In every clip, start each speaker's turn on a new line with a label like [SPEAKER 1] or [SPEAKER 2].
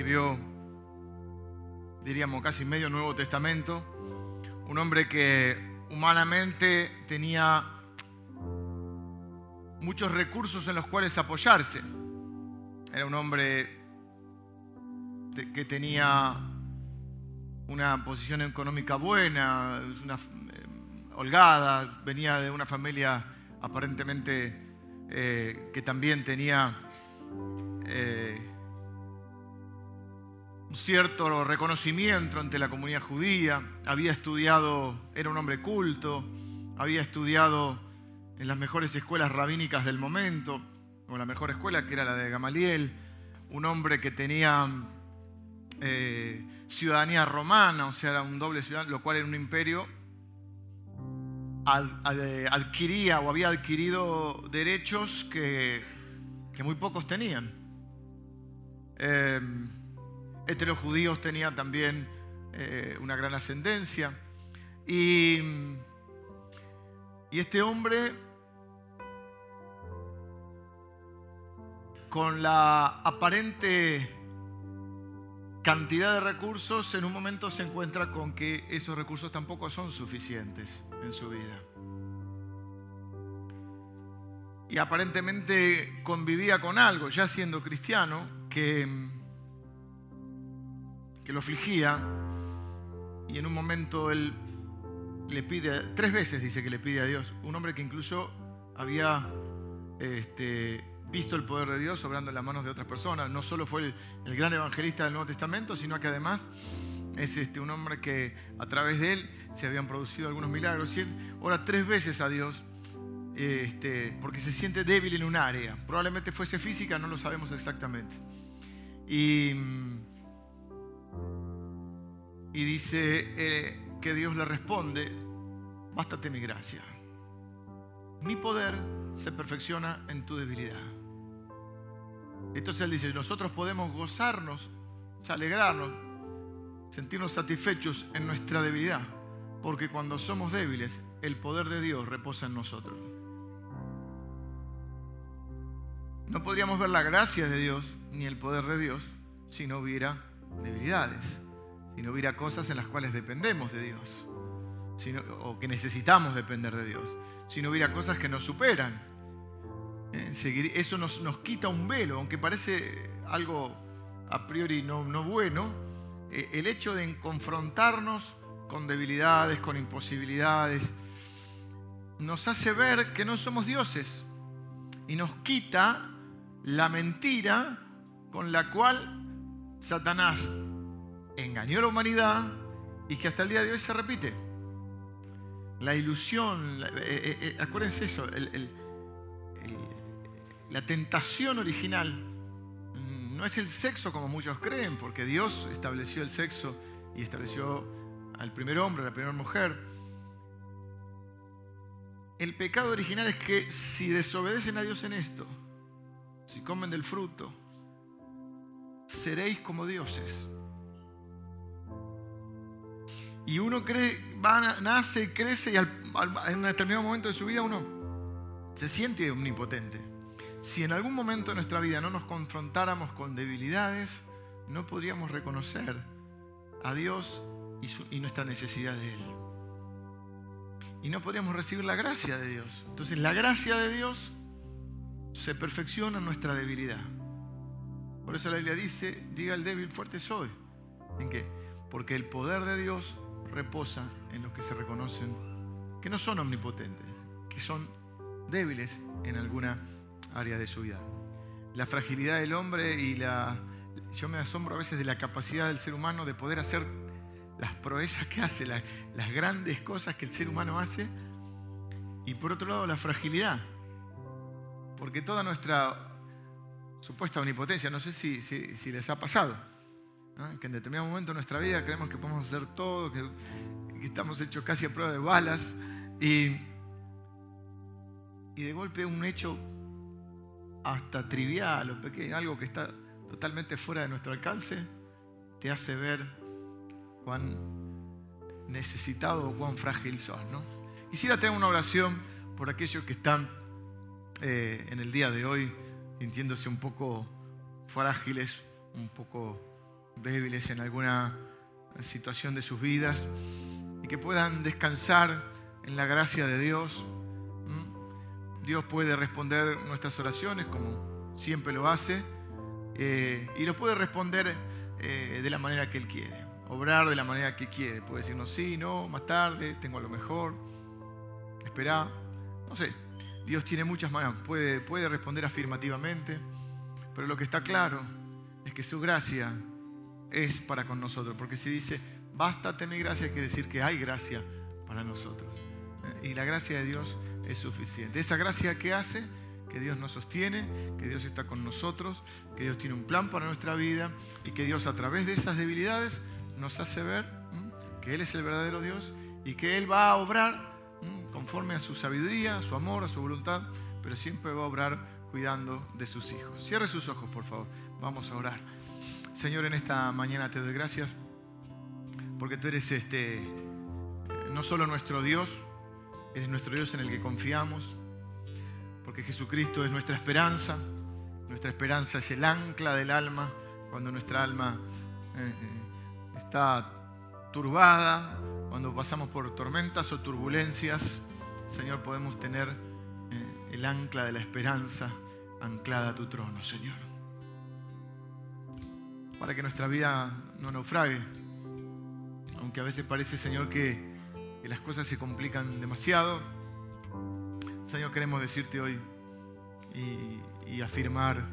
[SPEAKER 1] escribió, diríamos, casi medio Nuevo Testamento. Un hombre que humanamente tenía muchos recursos en los cuales apoyarse. Era un hombre que tenía una posición económica buena, una, eh, holgada, venía de una familia aparentemente eh, que también tenía eh, cierto reconocimiento ante la comunidad judía, había estudiado, era un hombre culto, había estudiado en las mejores escuelas rabínicas del momento, o la mejor escuela que era la de Gamaliel, un hombre que tenía eh, ciudadanía romana, o sea, era un doble ciudadano, lo cual era un imperio, adquiría o había adquirido derechos que, muy pocos tenían. Eh, judíos tenían también eh, una gran ascendencia. Y este hombre, con la aparente cantidad de recursos, en un momento se encuentra con que esos recursos tampoco son suficientes en su vida. Y aparentemente convivía con algo, ya siendo cristiano, que, que lo afligía. Y en un momento él le pide, tres veces dice que le pide a Dios, un hombre que incluso había este, visto el poder de Dios obrando en las manos de otras personas. No solo fue el, gran evangelista del Nuevo Testamento, sino que además es este, un hombre que a través de él se habían producido algunos milagros. Y él ora tres veces a Dios este, porque se siente débil en un área. Probablemente fuese física, no lo sabemos exactamente. Y, y dice eh, que Dios le responde, bástate mi gracia. Mi poder se perfecciona en tu debilidad. Entonces él dice, nosotros podemos gozarnos, alegrarnos, sentirnos satisfechos en nuestra debilidad, porque cuando somos débiles, el poder de Dios reposa en nosotros. No podríamos ver la gracia de Dios ni el poder de Dios si no hubiera debilidades, si no hubiera cosas en las cuales dependemos de Dios, o que necesitamos depender de Dios, si no hubiera cosas que nos superan. Eh, eso nos, quita un velo, aunque parece algo a priori no, bueno, eh, el hecho de confrontarnos con debilidades, con imposibilidades, nos hace ver que no somos dioses y nos quita la mentira con la cual Satanás engañó a la humanidad y que hasta el día de hoy se repite. La ilusión, eh, acuérdense eso, la tentación original no es el sexo como muchos creen, porque Dios estableció el sexo y estableció al primer hombre, a la primera mujer. El pecado original es que si desobedecen a Dios en esto, si comen del fruto, seréis como dioses. Y uno cree, va, nace, crece y en un determinado momento de su vida uno se siente omnipotente si en algún momento de nuestra vida no nos confrontáramos con debilidades, no podríamos reconocer a Dios y, nuestra necesidad de Él. Y no podríamos recibir la gracia de Dios. Entonces la gracia de Dios se perfecciona en nuestra debilidad. Por eso la Biblia dice, diga el débil, fuerte soy. ¿En qué? Porque el poder de Dios reposa en los que se reconocen que no son omnipotentes, que son débiles en alguna área de su vida. La fragilidad del hombre y la... Yo me asombro a veces de la capacidad del ser humano de poder hacer las proezas que hace, las grandes cosas que el ser humano hace. Y por otro lado, la fragilidad. Porque toda nuestra supuesta omnipotencia, no sé si, si, les ha pasado, que en determinado momento de nuestra vida creemos que podemos hacer todo, que, estamos hechos casi a prueba de balas, y, y de golpe un hecho hasta trivial o pequeño, algo que está totalmente fuera de nuestro alcance, te hace ver cuán necesitado o cuán frágil sos. ¿no? Quisiera tener una oración por aquellos que están eh, en el día de hoy sintiéndose un poco frágiles, un poco débiles en alguna situación de sus vidas y que puedan descansar en la gracia de Dios. Dios puede responder nuestras oraciones como siempre lo hace eh, y lo puede responder eh, de la manera que Él quiere, obrar de la manera que quiere. Puede decirnos sí, no, más tarde, tengo lo mejor, espera, no sé. Dios tiene muchas maneras, puede, puede responder afirmativamente, pero lo que está claro es que su gracia es para con nosotros, porque si dice, bástate mi gracia, quiere decir que hay gracia para nosotros. Eh, y la gracia de Dios es suficiente. Esa gracia que hace que Dios nos sostiene, que Dios está con nosotros, que Dios tiene un plan para nuestra vida y que Dios a través de esas debilidades nos hace ver que Él es el verdadero Dios y que Él va a obrar conforme a su sabiduría, a su amor, a su voluntad, pero siempre va a obrar cuidando de sus hijos. Cierre sus ojos, por favor. Vamos a orar. Señor, en esta mañana te doy gracias porque tú eres este no solo nuestro Dios, eres nuestro Dios en el que confiamos, porque Jesucristo es nuestra esperanza. Nuestra esperanza es el ancla del alma cuando nuestra alma eh, eh, está turbada, cuando pasamos por tormentas o turbulencias. Señor, podemos tener eh, el ancla de la esperanza anclada a tu trono, Señor. Para que nuestra vida no naufrague, aunque a veces parece, Señor, que, las cosas se complican demasiado Señor, queremos decirte hoy y, afirmar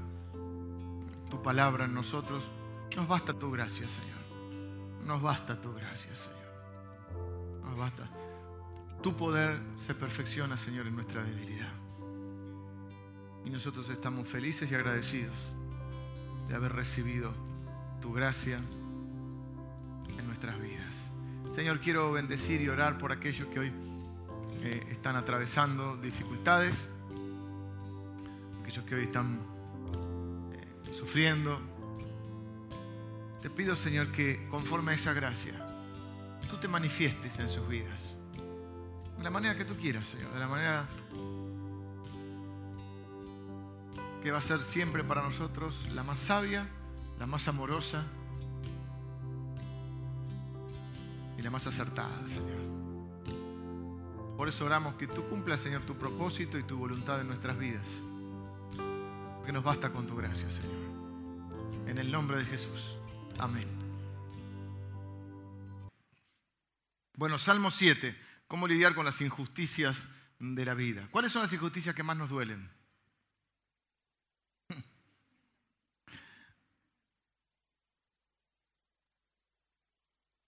[SPEAKER 1] tu palabra en nosotros. Nos basta tu gracia, Señor. Nos basta tu gracia, Señor. Nos basta. Tu poder se perfecciona, Señor, en nuestra debilidad. Y nosotros estamos felices y agradecidos de haber recibido tu gracia en nuestras vidas. Señor, quiero bendecir y orar por aquellos que hoy están atravesando dificultades, aquellos que hoy están eh, sufriendo. Te pido, Señor, que conforme a esa gracia, tú te manifiestes en sus vidas. De la manera que tú quieras, Señor, de la manera que va a ser siempre para nosotros la más sabia, la más amorosa y la más acertada, Señor. Por eso oramos que tú cumplas, Señor, tu propósito y tu voluntad en nuestras vidas. Que nos basta con tu gracia, Señor. En el nombre de Jesús. Amén. Bueno, Salmo 7. ¿Cómo lidiar con las injusticias de la vida? ¿Cuáles son las injusticias que más nos duelen?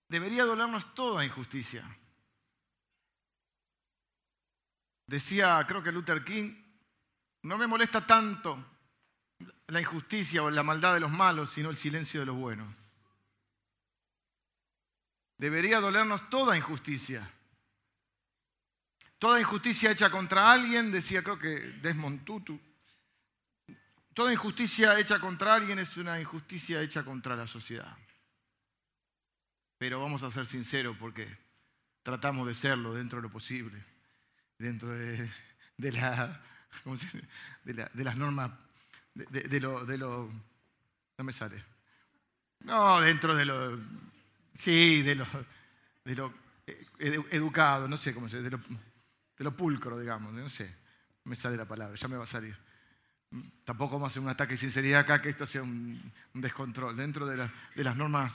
[SPEAKER 1] Debería dolernos toda injusticia. Decía, creo que Luther King, no me molesta tanto la injusticia o la maldad de los malos, sino el silencio de los buenos. Debería dolernos toda injusticia. Toda injusticia hecha contra alguien, decía creo que Desmond Tutu, toda injusticia hecha contra alguien es una injusticia hecha contra la sociedad. Pero vamos a ser sinceros porque tratamos de serlo dentro de lo posible dentro de, la, de, las normas, de, lo, de lo... No me sale. No, dentro de lo... Sí, de lo, de lo educado, no sé cómo se de lo, de pulcro, digamos, no sé, me sale la palabra, ya me va a salir. Tampoco vamos a hacer un ataque de sinceridad acá, que esto sea un, descontrol. Dentro de, las normas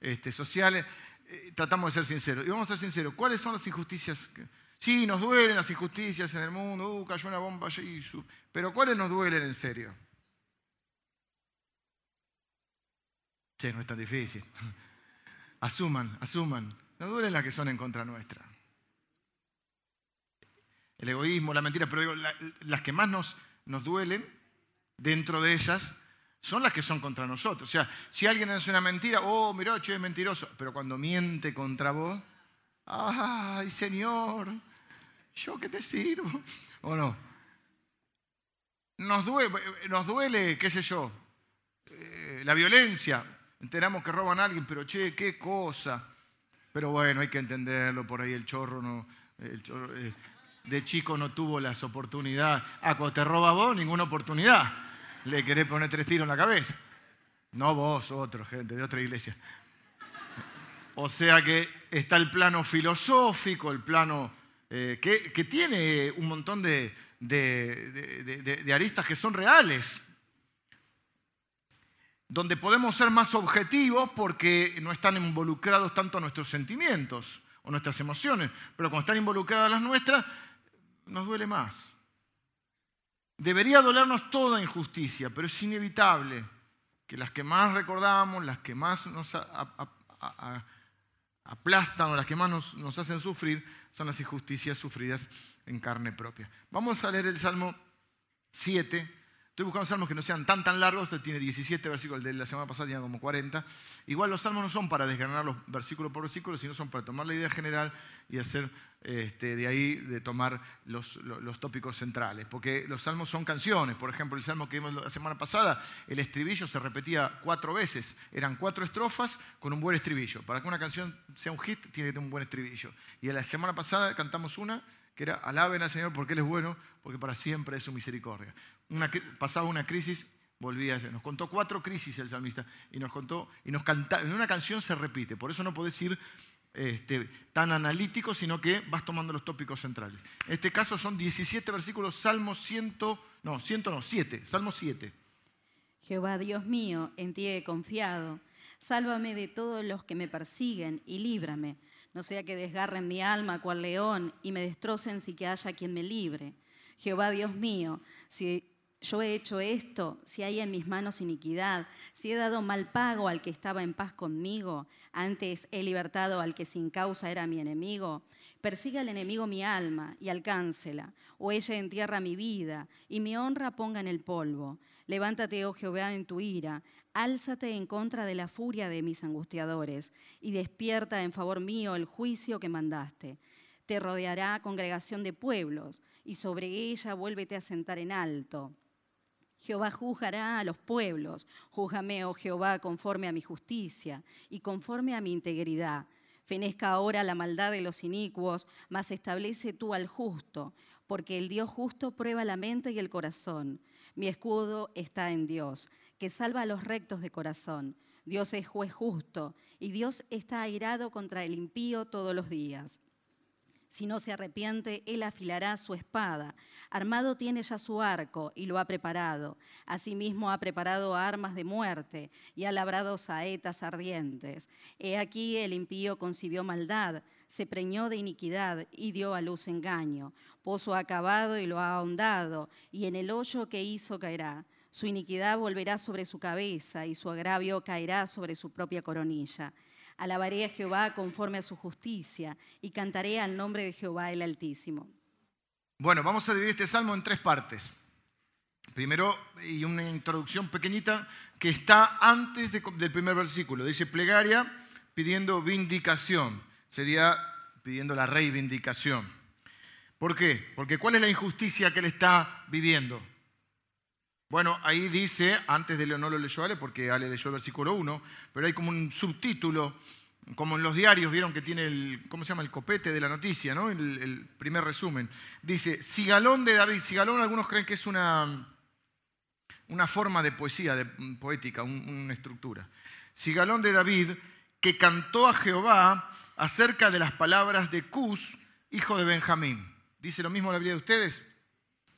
[SPEAKER 1] este, sociales, eh, tratamos de ser sinceros. Y vamos a ser sinceros, ¿cuáles son las injusticias? Que, Sí, nos duelen las injusticias en el mundo, uh, cayó una bomba allí, pero ¿cuáles nos duelen en serio? Sí, no es tan difícil. Asuman, asuman. Nos duelen las que son en contra nuestra. El egoísmo, la mentira, pero digo, las que más nos, nos duelen dentro de ellas son las que son contra nosotros. O sea, si alguien hace una mentira, oh, mirá, che, es mentiroso. Pero cuando miente contra vos, ay, Señor, ¿yo qué te sirvo? ¿O no? Nos duele, qué sé yo, eh, la violencia. Enteramos que roban a alguien, pero che, qué cosa. Pero bueno, hay que entenderlo, por ahí el chorro no... Eh, de chico no tuvo las oportunidades. Ah, cuando te roba vos, ninguna oportunidad. Le querés poner tres tiros en la cabeza. No vos, otro, gente de otra iglesia. O sea que está el plano filosófico, el plano eh, que, tiene un montón de, de aristas que son reales, donde podemos ser más objetivos porque no están involucrados tanto nuestros sentimientos o nuestras emociones, pero cuando están involucradas las nuestras, nos duele más. Debería dolernos toda injusticia, pero es inevitable que las que más recordamos, las que más nos aplastan o las que más nos, nos hacen sufrir, son las injusticias sufridas en carne propia. Vamos a leer el Salmo 7, Estoy buscando salmos que no sean tan tan largos, este tiene 17 versículos, el de la semana pasada tenía como 40. Igual los salmos no son para desgranar versículo por versículo, sino son para tomar la idea general y hacer este, de ahí, de tomar los, tópicos centrales. Porque los salmos son canciones. Por ejemplo, el salmo que vimos la semana pasada, el estribillo se repetía cuatro veces. Eran cuatro estrofas con un buen estribillo. Para que una canción sea un hit, tiene que tener un buen estribillo. Y la semana pasada cantamos una que era alaben al Señor porque Él es bueno, porque para siempre es su misericordia. Pasaba una crisis, volvía a Nos contó cuatro crisis el salmista y nos contó, y nos canta, en una canción se repite, por eso no podés ir este, tan analítico, sino que vas tomando los tópicos centrales. En este caso son 17 versículos, Salmo 100, no, 100 no, 7, Salmo 7.
[SPEAKER 2] Jehová Dios mío, en ti he confiado, sálvame de todos los que me persiguen y líbrame no sea que desgarren mi alma cual león y me destrocen si que haya quien me libre. Jehová Dios mío, si yo he hecho esto, si hay en mis manos iniquidad, si he dado mal pago al que estaba en paz conmigo, antes he libertado al que sin causa era mi enemigo, persiga al enemigo mi alma y alcáncela, o ella entierra mi vida y mi honra ponga en el polvo. Levántate, oh Jehová, en tu ira, Álzate en contra de la furia de mis angustiadores y despierta en favor mío el juicio que mandaste. Te rodeará congregación de pueblos y sobre ella vuélvete a sentar en alto. Jehová juzgará a los pueblos. Júzgame, oh Jehová, conforme a mi justicia y conforme a mi integridad. Fenezca ahora la maldad de los inicuos, mas establece tú al justo, porque el Dios justo prueba la mente y el corazón. Mi escudo está en Dios que salva a los rectos de corazón. Dios es juez justo y Dios está airado contra el impío todos los días. Si no se arrepiente, él afilará su espada. Armado tiene ya su arco y lo ha preparado. Asimismo ha preparado armas de muerte y ha labrado saetas ardientes. He aquí el impío concibió maldad, se preñó de iniquidad y dio a luz engaño. Pozo ha cavado y lo ha ahondado, y en el hoyo que hizo caerá. Su iniquidad volverá sobre su cabeza y su agravio caerá sobre su propia coronilla. Alabaré a Jehová conforme a su justicia y cantaré al nombre de Jehová el Altísimo.
[SPEAKER 1] Bueno, vamos a dividir este salmo en tres partes. Primero, y una introducción pequeñita que está antes del primer versículo. Dice plegaria pidiendo vindicación. Sería pidiendo la reivindicación. ¿Por qué? Porque ¿cuál es la injusticia que él está viviendo? Bueno, ahí dice, antes de no lo leyó Ale, porque Ale leyó el versículo 1, pero hay como un subtítulo, como en los diarios, vieron que tiene el, ¿cómo se llama? El copete de la noticia, ¿no? El, primer resumen. Dice, Sigalón de David. Sigalón algunos creen que es una, una forma de poesía, de poética, una estructura. Sigalón de David, que cantó a Jehová acerca de las palabras de Cus, hijo de Benjamín. ¿Dice lo mismo la Biblia de ustedes?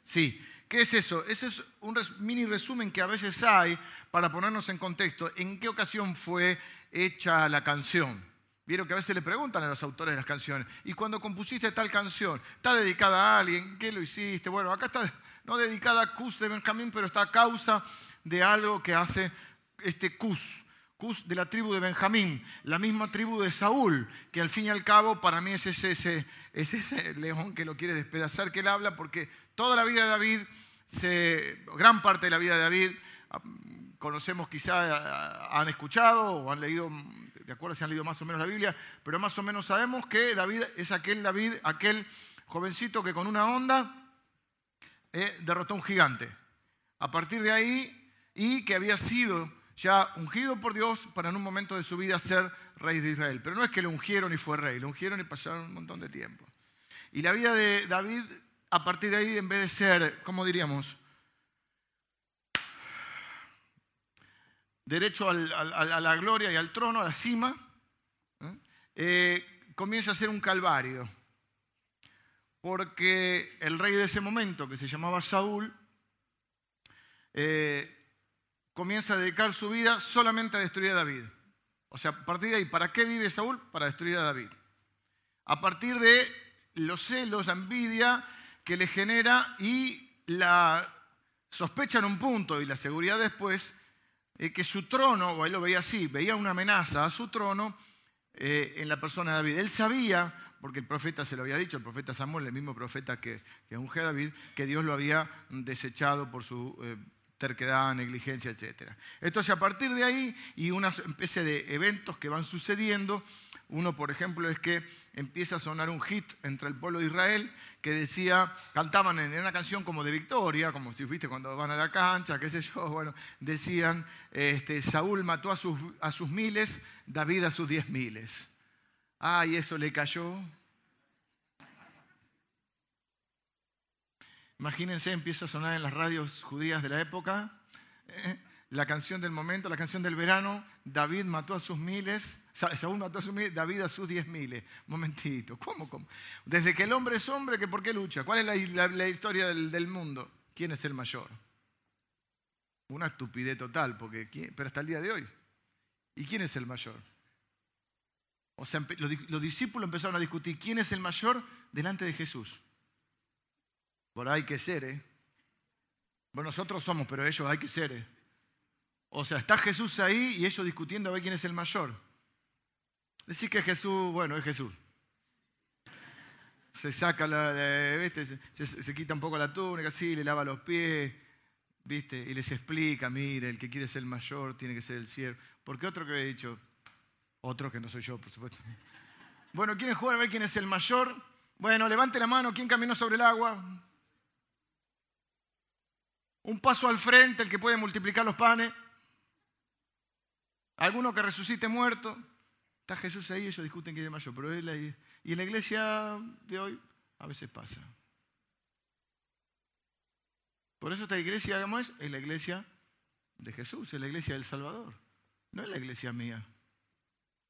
[SPEAKER 1] Sí. ¿Qué es eso? Ese es un mini resumen que a veces hay para ponernos en contexto. ¿En qué ocasión fue hecha la canción? Vieron que a veces le preguntan a los autores de las canciones, ¿y cuando compusiste tal canción? ¿Está dedicada a alguien? ¿Qué lo hiciste? Bueno, acá está no dedicada a Cus de Benjamín, pero está a causa de algo que hace este Cus. De la tribu de Benjamín, la misma tribu de Saúl, que al fin y al cabo para mí es ese, ese, es ese león que lo quiere despedazar, que él habla, porque toda la vida de David gran parte de la vida de David, ah, conocemos quizá, ah, han escuchado o han leído, de acuerdo si han leído más o menos la Biblia, pero más o menos sabemos que David es aquel David, aquel jovencito que con una onda eh, derrotó a un gigante. A partir de ahí, y que había sido ya ungido por Dios para en un momento de su vida ser rey de Israel. Pero no es que lo ungieron y fue rey, lo ungieron y pasaron un montón de tiempo. Y la vida de David a partir de ahí, en vez de ser, ¿cómo diríamos? derecho a la gloria y al trono, a la cima, ¿eh? Eh, comienza a ser un calvario. Porque el rey de ese momento, que se llamaba Saúl, eh, comienza a dedicar su vida solamente a destruir a David. O sea, a partir de ahí, ¿para qué vive Saúl? Para destruir a David. A partir de los celos, la envidia que le genera y la sospecha en un punto y la seguridad después, es que su trono, o él lo veía así, veía una amenaza a su trono eh, en la persona de David. Él sabía, porque el profeta se lo había dicho, el profeta Samuel, el mismo profeta que, que unge a David, que Dios lo había desechado por su eh, terquedad, negligencia, etc. Entonces, a partir de ahí, y una especie de eventos que van sucediendo, uno, por ejemplo, es que empieza a sonar un hit entre el pueblo de Israel que decía, cantaban en una canción como de victoria, como si viste cuando van a la cancha, qué sé yo, bueno, decían, este, Saúl mató a sus, a sus miles, David a sus diez miles. Ah, y eso le cayó. Imagínense, empieza a sonar en las radios judías de la época. ¿eh? la canción del momento, la canción del verano, David mató a sus miles, Saúl mató a sus miles, David a sus diez miles. Momentito, ¿cómo, cómo? Desde que el hombre es hombre, ¿que ¿por qué lucha? ¿Cuál es la, historia del, mundo? ¿Quién es el mayor? Una estupidez total, porque, pero hasta el día de hoy. ¿Y quién es el mayor? O sea, los discípulos empezaron a discutir quién es el mayor delante de Jesús. Por hay que ser, ¿eh? Bueno, nosotros somos, pero ellos hay que ser, ¿eh? O sea, está Jesús ahí y ellos discutiendo a ver quién es el mayor. Decir que Jesús, bueno, es Jesús. Se saca la, ¿viste? Se, quita un poco la túnica, así, le lava los pies, ¿viste? Y les explica, mire, el que quiere ser el mayor tiene que ser el siervo. Porque otro que he dicho, otro que no soy yo, por supuesto. Bueno, ¿quieren jugar a ver quién es el mayor? Bueno, levante la mano, ¿quién caminó sobre el agua? Un paso al frente, el que puede multiplicar los panes. Alguno que resucite muerto. Está Jesús ahí, ellos discuten quién es mayor, pero él. Y en la iglesia de hoy a veces pasa. Por eso esta iglesia, digamos, es la iglesia de Jesús, es la iglesia del Salvador. No es la iglesia mía.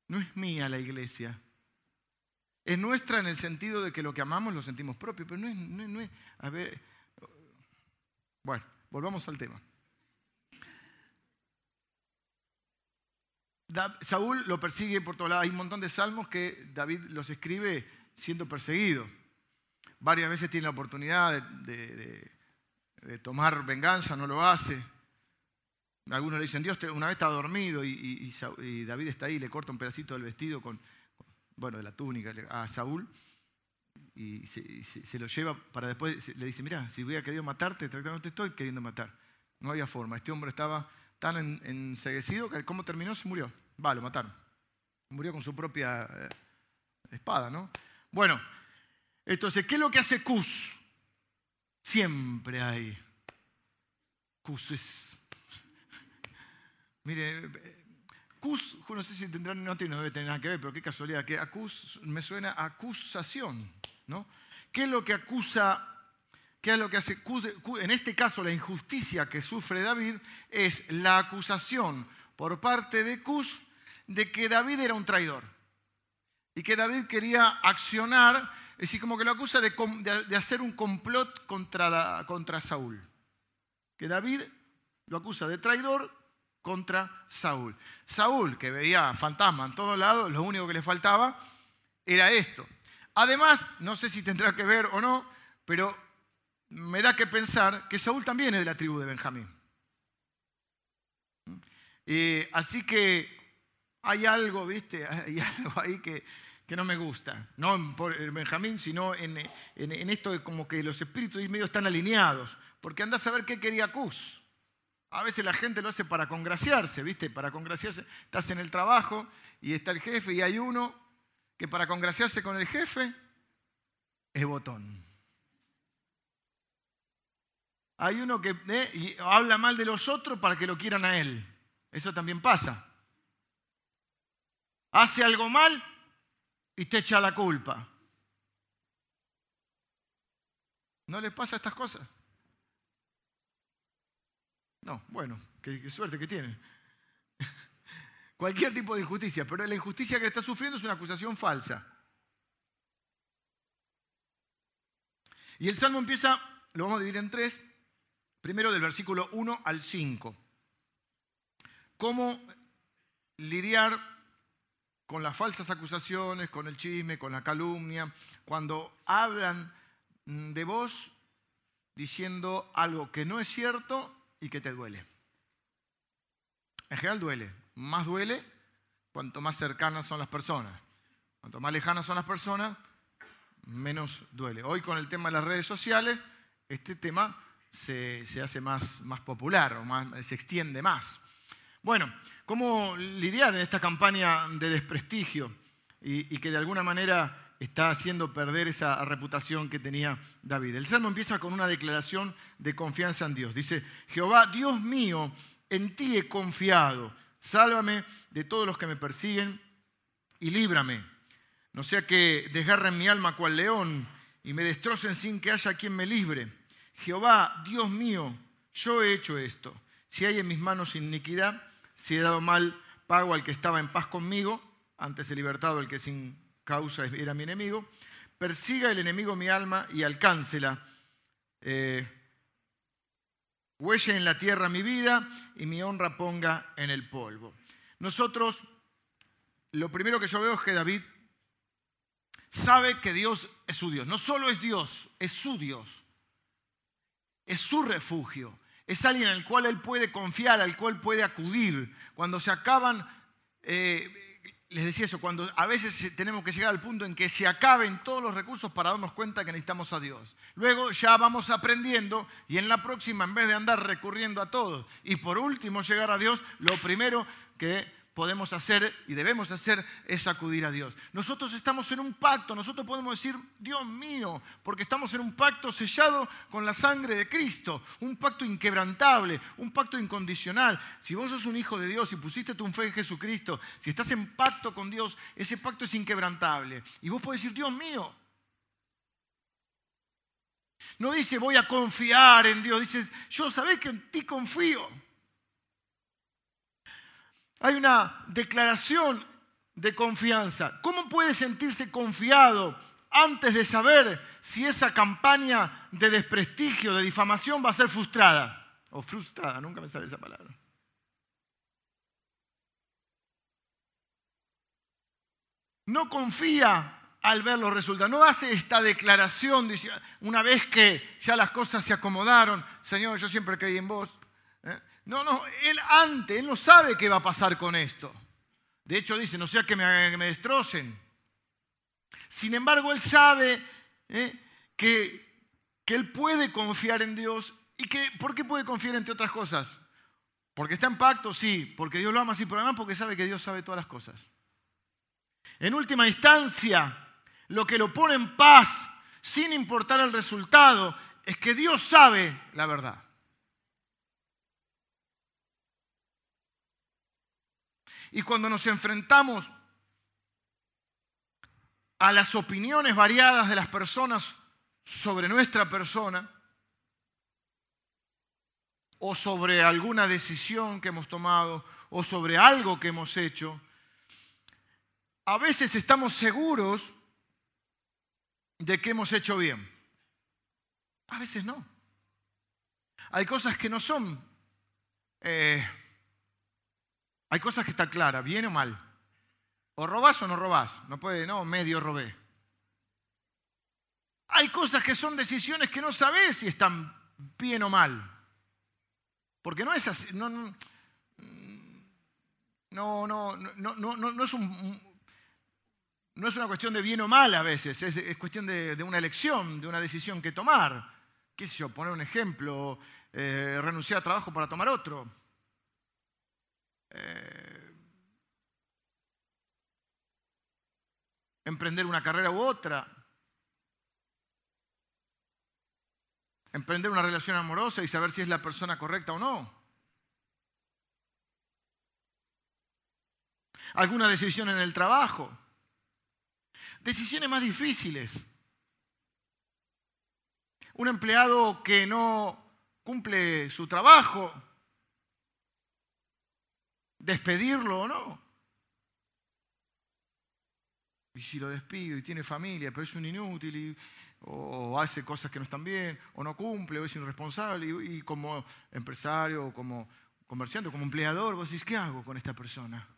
[SPEAKER 1] No es mía la iglesia. Es nuestra en el sentido de que lo que amamos lo sentimos propio, pero no es, no no es a ver, bueno, volvamos al tema. Saúl lo persigue por todos lados. Hay un montón de salmos que David los escribe siendo perseguido. Varias veces tiene la oportunidad de, tomar venganza, no lo hace. Algunos le dicen, Dios una vez está dormido y, David está ahí, le corta un pedacito del vestido con, bueno, de la túnica a Saúl y se, lo lleva para después, le dice, mira, si hubiera querido matarte, no estoy queriendo matar. No había forma. Este hombre estaba tan enseguecido que cómo terminó se murió. Va, lo mataron. Murió con su propia eh, espada, ¿no? Bueno, entonces, ¿qué es lo que hace Cus? Siempre hay. Cus es. Mire, Cus, no sé si tendrán, no tiene, debe tener nada que ver, pero qué casualidad, que acus me suena acusación, ¿Qué es lo que acusa ¿Qué es lo que hace? En este caso, la injusticia que sufre David es la acusación por parte de Cus de que David era un traidor y que David quería accionar, es decir, como que lo acusa de, hacer un complot contra, contra Saúl. Que David lo acusa de traidor contra Saúl. Saúl, que veía fantasma en todos lados, lo único que le faltaba era esto. Además, no sé si tendrá que ver o no, pero me da que pensar que Saúl también es de la tribu de Benjamín. Eh, así que hay algo, ¿viste? Hay algo ahí que, no me gusta. No por Benjamín, sino en, esto de como que los espíritus y medio están alineados. Porque anda a saber qué quería Cus. A veces la gente lo hace para congraciarse, ¿viste? Para congraciarse. Estás en el trabajo y está el jefe y hay uno que para congraciarse con el jefe es botón. Hay uno que eh, habla mal de los otros para que lo quieran a él. Eso también pasa. Hace algo mal y te echa la culpa. ¿No les pasa estas cosas? No, bueno, qué, suerte que tienen. Cualquier tipo de injusticia, pero la injusticia que está sufriendo es una acusación falsa. Y el salmo empieza, lo vamos a dividir en tres, primero del versículo 1 al 5. Cómo lidiar con las falsas acusaciones, con el chisme, con la calumnia, cuando hablan de vos diciendo algo que no es cierto y que te duele. En general duele. Más duele cuanto más cercanas son las personas. Cuanto más lejanas son las personas, menos duele. Hoy con el tema de las redes sociales, este tema se, hace más, más popular o se extiende más. Bueno, ¿cómo lidiar en esta campaña de desprestigio y, y que de alguna manera está haciendo perder esa reputación que tenía David? El Salmo empieza con una declaración de confianza en Dios. Dice, Jehová, Dios mío, en ti he confiado. Sálvame de todos los que me persiguen y líbrame no sea que desgarren mi alma cual león y me destrocen sin que haya quien me libre. Jehová, Dios mío, yo he hecho esto. Si hay en mis manos iniquidad, si he dado mal pago al que estaba en paz conmigo, antes he libertado al que sin causa era mi enemigo, persiga el enemigo mi alma y alcáncela. Eh, huelle en la tierra mi vida y mi honra ponga en el polvo. Nosotros, lo primero que yo veo es que David sabe que Dios es su Dios. No solo es Dios, es su Dios. Es su refugio. Es alguien al cual él puede confiar, al cual puede acudir. Cuando se acaban, eh, les decía eso, cuando a veces tenemos que llegar al punto en que se acaben todos los recursos para darnos cuenta que necesitamos a Dios. Luego ya vamos aprendiendo y en la próxima, en vez de andar recurriendo a todos y por último llegar a Dios, lo primero que podemos hacer y debemos hacer es acudir a Dios. Nosotros estamos en un pacto, nosotros podemos decir, Dios mío, porque estamos en un pacto sellado con la sangre de Cristo, un pacto inquebrantable, un pacto incondicional. Si vos sos un hijo de Dios y pusiste tu fe en Jesucristo, si estás en pacto con Dios, ese pacto es inquebrantable. Y vos podés decir, Dios mío. No dice voy a confiar en Dios, dice yo sabés que en ti confío. Hay una declaración de confianza. ¿Cómo puede sentirse confiado antes de saber si esa campaña de desprestigio, de difamación va a ser frustrada? O frustrada, nunca me sale esa palabra. No confía al ver los resultados. No hace esta declaración una vez que ya las cosas se acomodaron. Señor, yo siempre creí en vos. No, no, él antes, él no sabe qué va a pasar con esto. De hecho dice, no sea que me, me destrocen. Sin embargo, él sabe ¿eh? que, que él puede confiar en Dios. ¿Y que, por qué puede confiar entre otras cosas? Porque está en pacto, sí, porque Dios lo ama, sí, pero además porque sabe que Dios sabe todas las cosas. En última instancia, lo que lo pone en paz, sin importar el resultado, es que Dios sabe la verdad. Y cuando nos enfrentamos a las opiniones variadas de las personas sobre nuestra persona, o sobre alguna decisión que hemos tomado, o sobre algo que hemos hecho, a veces estamos seguros de que hemos hecho bien. A veces no. Hay cosas que no son eh, hay cosas que están claras, bien o mal. O robás o no robás. No puede, no, medio robé. Hay cosas que son decisiones que no sabes si están bien o mal. Porque no es así. No, no, no, no, no, no es un, no es una cuestión de bien o mal a veces, es, cuestión de, una elección, de una decisión que tomar. ¿Qué sé yo? Poner un ejemplo, eh, renunciar a trabajo para tomar otro. Eh, emprender una carrera u otra, emprender una relación amorosa y saber si es la persona correcta o no. Alguna decisión en el trabajo. Decisiones más difíciles. Un empleado que no cumple su trabajo despedirlo o no. Y si lo despido y tiene familia, pero es un inútil, o hace cosas que no están bien, o no cumple, o es irresponsable, y, y como empresario, o como comerciante, como empleador, vos decís, ¿qué hago con esta persona?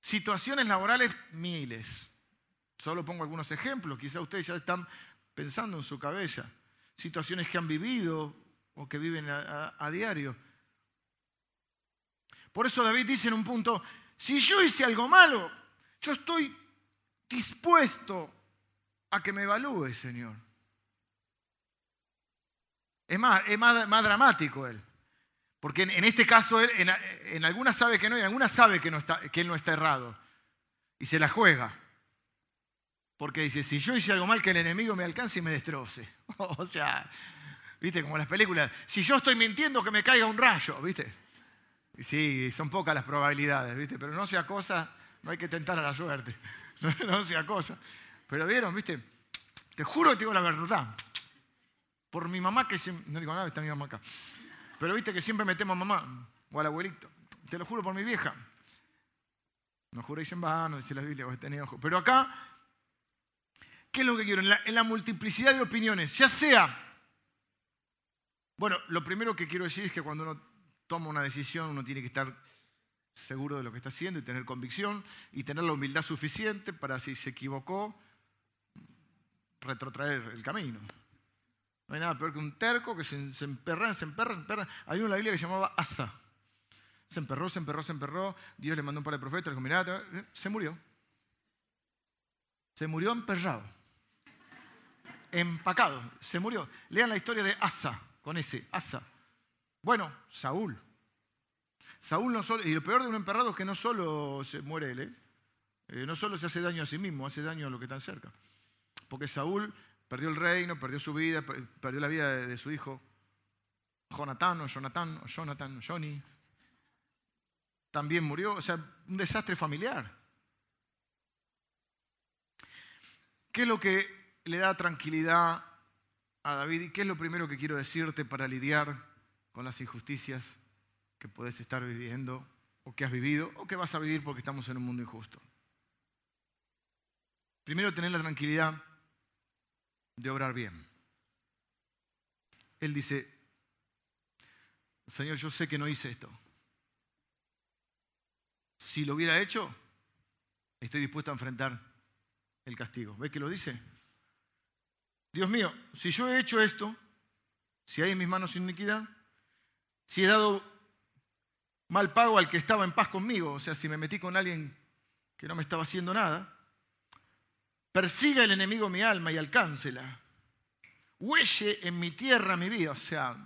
[SPEAKER 1] Situaciones laborales miles. Solo pongo algunos ejemplos, quizá ustedes ya están pensando en su cabeza. Situaciones que han vivido o que viven a, diario. Por eso David dice en un punto, si yo hice algo malo, yo estoy dispuesto a que me evalúe, Señor. Es más, es más, dramático él. Porque en, este caso él, en, algunas sabe que no y en algunas sabe que, no está, que él no está errado. Y se la juega. Porque dice, si yo hice algo mal, que el enemigo me alcance y me destroce. o sea, viste, como las películas, si yo estoy mintiendo, que me caiga un rayo, viste. Sí, son pocas las probabilidades, viste, pero no sea cosa, no hay que tentar a la suerte. no sea cosa. Pero vieron, viste, te juro que te digo la verdad. Por mi mamá que siempre, no digo nada, está mi mamá acá. Pero viste que siempre metemos a mamá o al abuelito. Te lo juro por mi vieja. No juréis en vano, dice la Biblia, vos tenés ojo. Pero acá ¿Qué es lo que quiero? En la, multiplicidad de opiniones, ya sea... Bueno, lo primero que quiero decir es que cuando uno toma una decisión, uno tiene que estar seguro de lo que está haciendo y tener convicción y tener la humildad suficiente para si se equivocó, retrotraer el camino. No hay nada peor que un terco que se, se emperra, se emperra, se emperra. Hay uno en la Biblia que se llamaba Asa. Se emperró, se emperró, se emperró. Dios le mandó un par de profetas, le dijo, mirá, se murió. Se murió emperrado empacado, se murió. Lean la historia de Asa, con ese, Asa. Bueno, Saúl. Saúl no solo, y lo peor de un emperrado es que no solo se muere él, ¿eh? Eh, no solo se hace daño a sí mismo, hace daño a lo que está cerca. Porque Saúl perdió el reino, perdió su vida, perdió la vida de, su hijo Jonatán o Jonathan o Jonathan Johnny. También murió, o sea, un desastre familiar. ¿Qué es lo que le da tranquilidad a David. ¿Y qué es lo primero que quiero decirte para lidiar con las injusticias que puedes estar viviendo o que has vivido o que vas a vivir porque estamos en un mundo injusto? Primero, tener la tranquilidad de obrar bien. Él dice, Señor, yo sé que no hice esto. Si lo hubiera hecho, estoy dispuesto a enfrentar el castigo. ¿Ves que lo dice? Dios mío, si yo he hecho esto, si hay en mis manos iniquidad, si he dado mal pago al que estaba en paz conmigo, o sea, si me metí con alguien que no me estaba haciendo nada, persiga el enemigo mi alma y alcáncela. Huelle en mi tierra mi vida, o sea,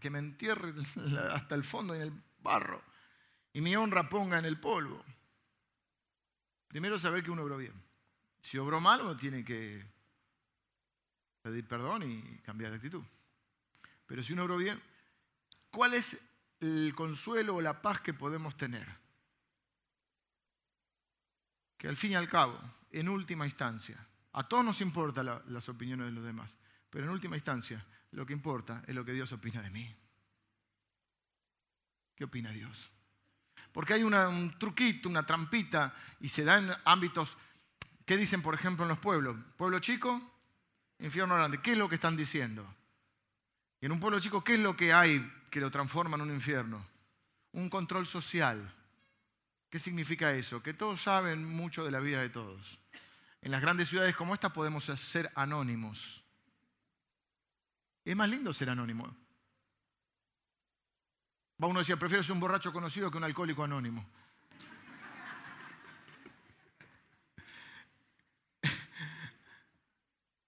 [SPEAKER 1] que me entierre hasta el fondo en el barro y mi honra ponga en el polvo. Primero saber que uno obró bien. Si obró mal, uno tiene que pedir perdón y cambiar de actitud. Pero si uno obró bien, ¿cuál es el consuelo o la paz que podemos tener? Que al fin y al cabo, en última instancia, a todos nos importan las opiniones de los demás, pero en última instancia, lo que importa es lo que Dios opina de mí. ¿Qué opina Dios? Porque hay un truquito, una trampita, y se da en ámbitos, ¿qué dicen por ejemplo en los pueblos? Pueblo chico, infierno grande. ¿Qué es lo que están diciendo? Y en un pueblo chico, ¿qué es lo que hay que lo transforma en un infierno? Un control social. ¿Qué significa eso? Que todos saben mucho de la vida de todos. En las grandes ciudades como esta podemos ser anónimos. Es más lindo ser anónimo. Va uno decía, prefiero ser un borracho conocido que un alcohólico anónimo.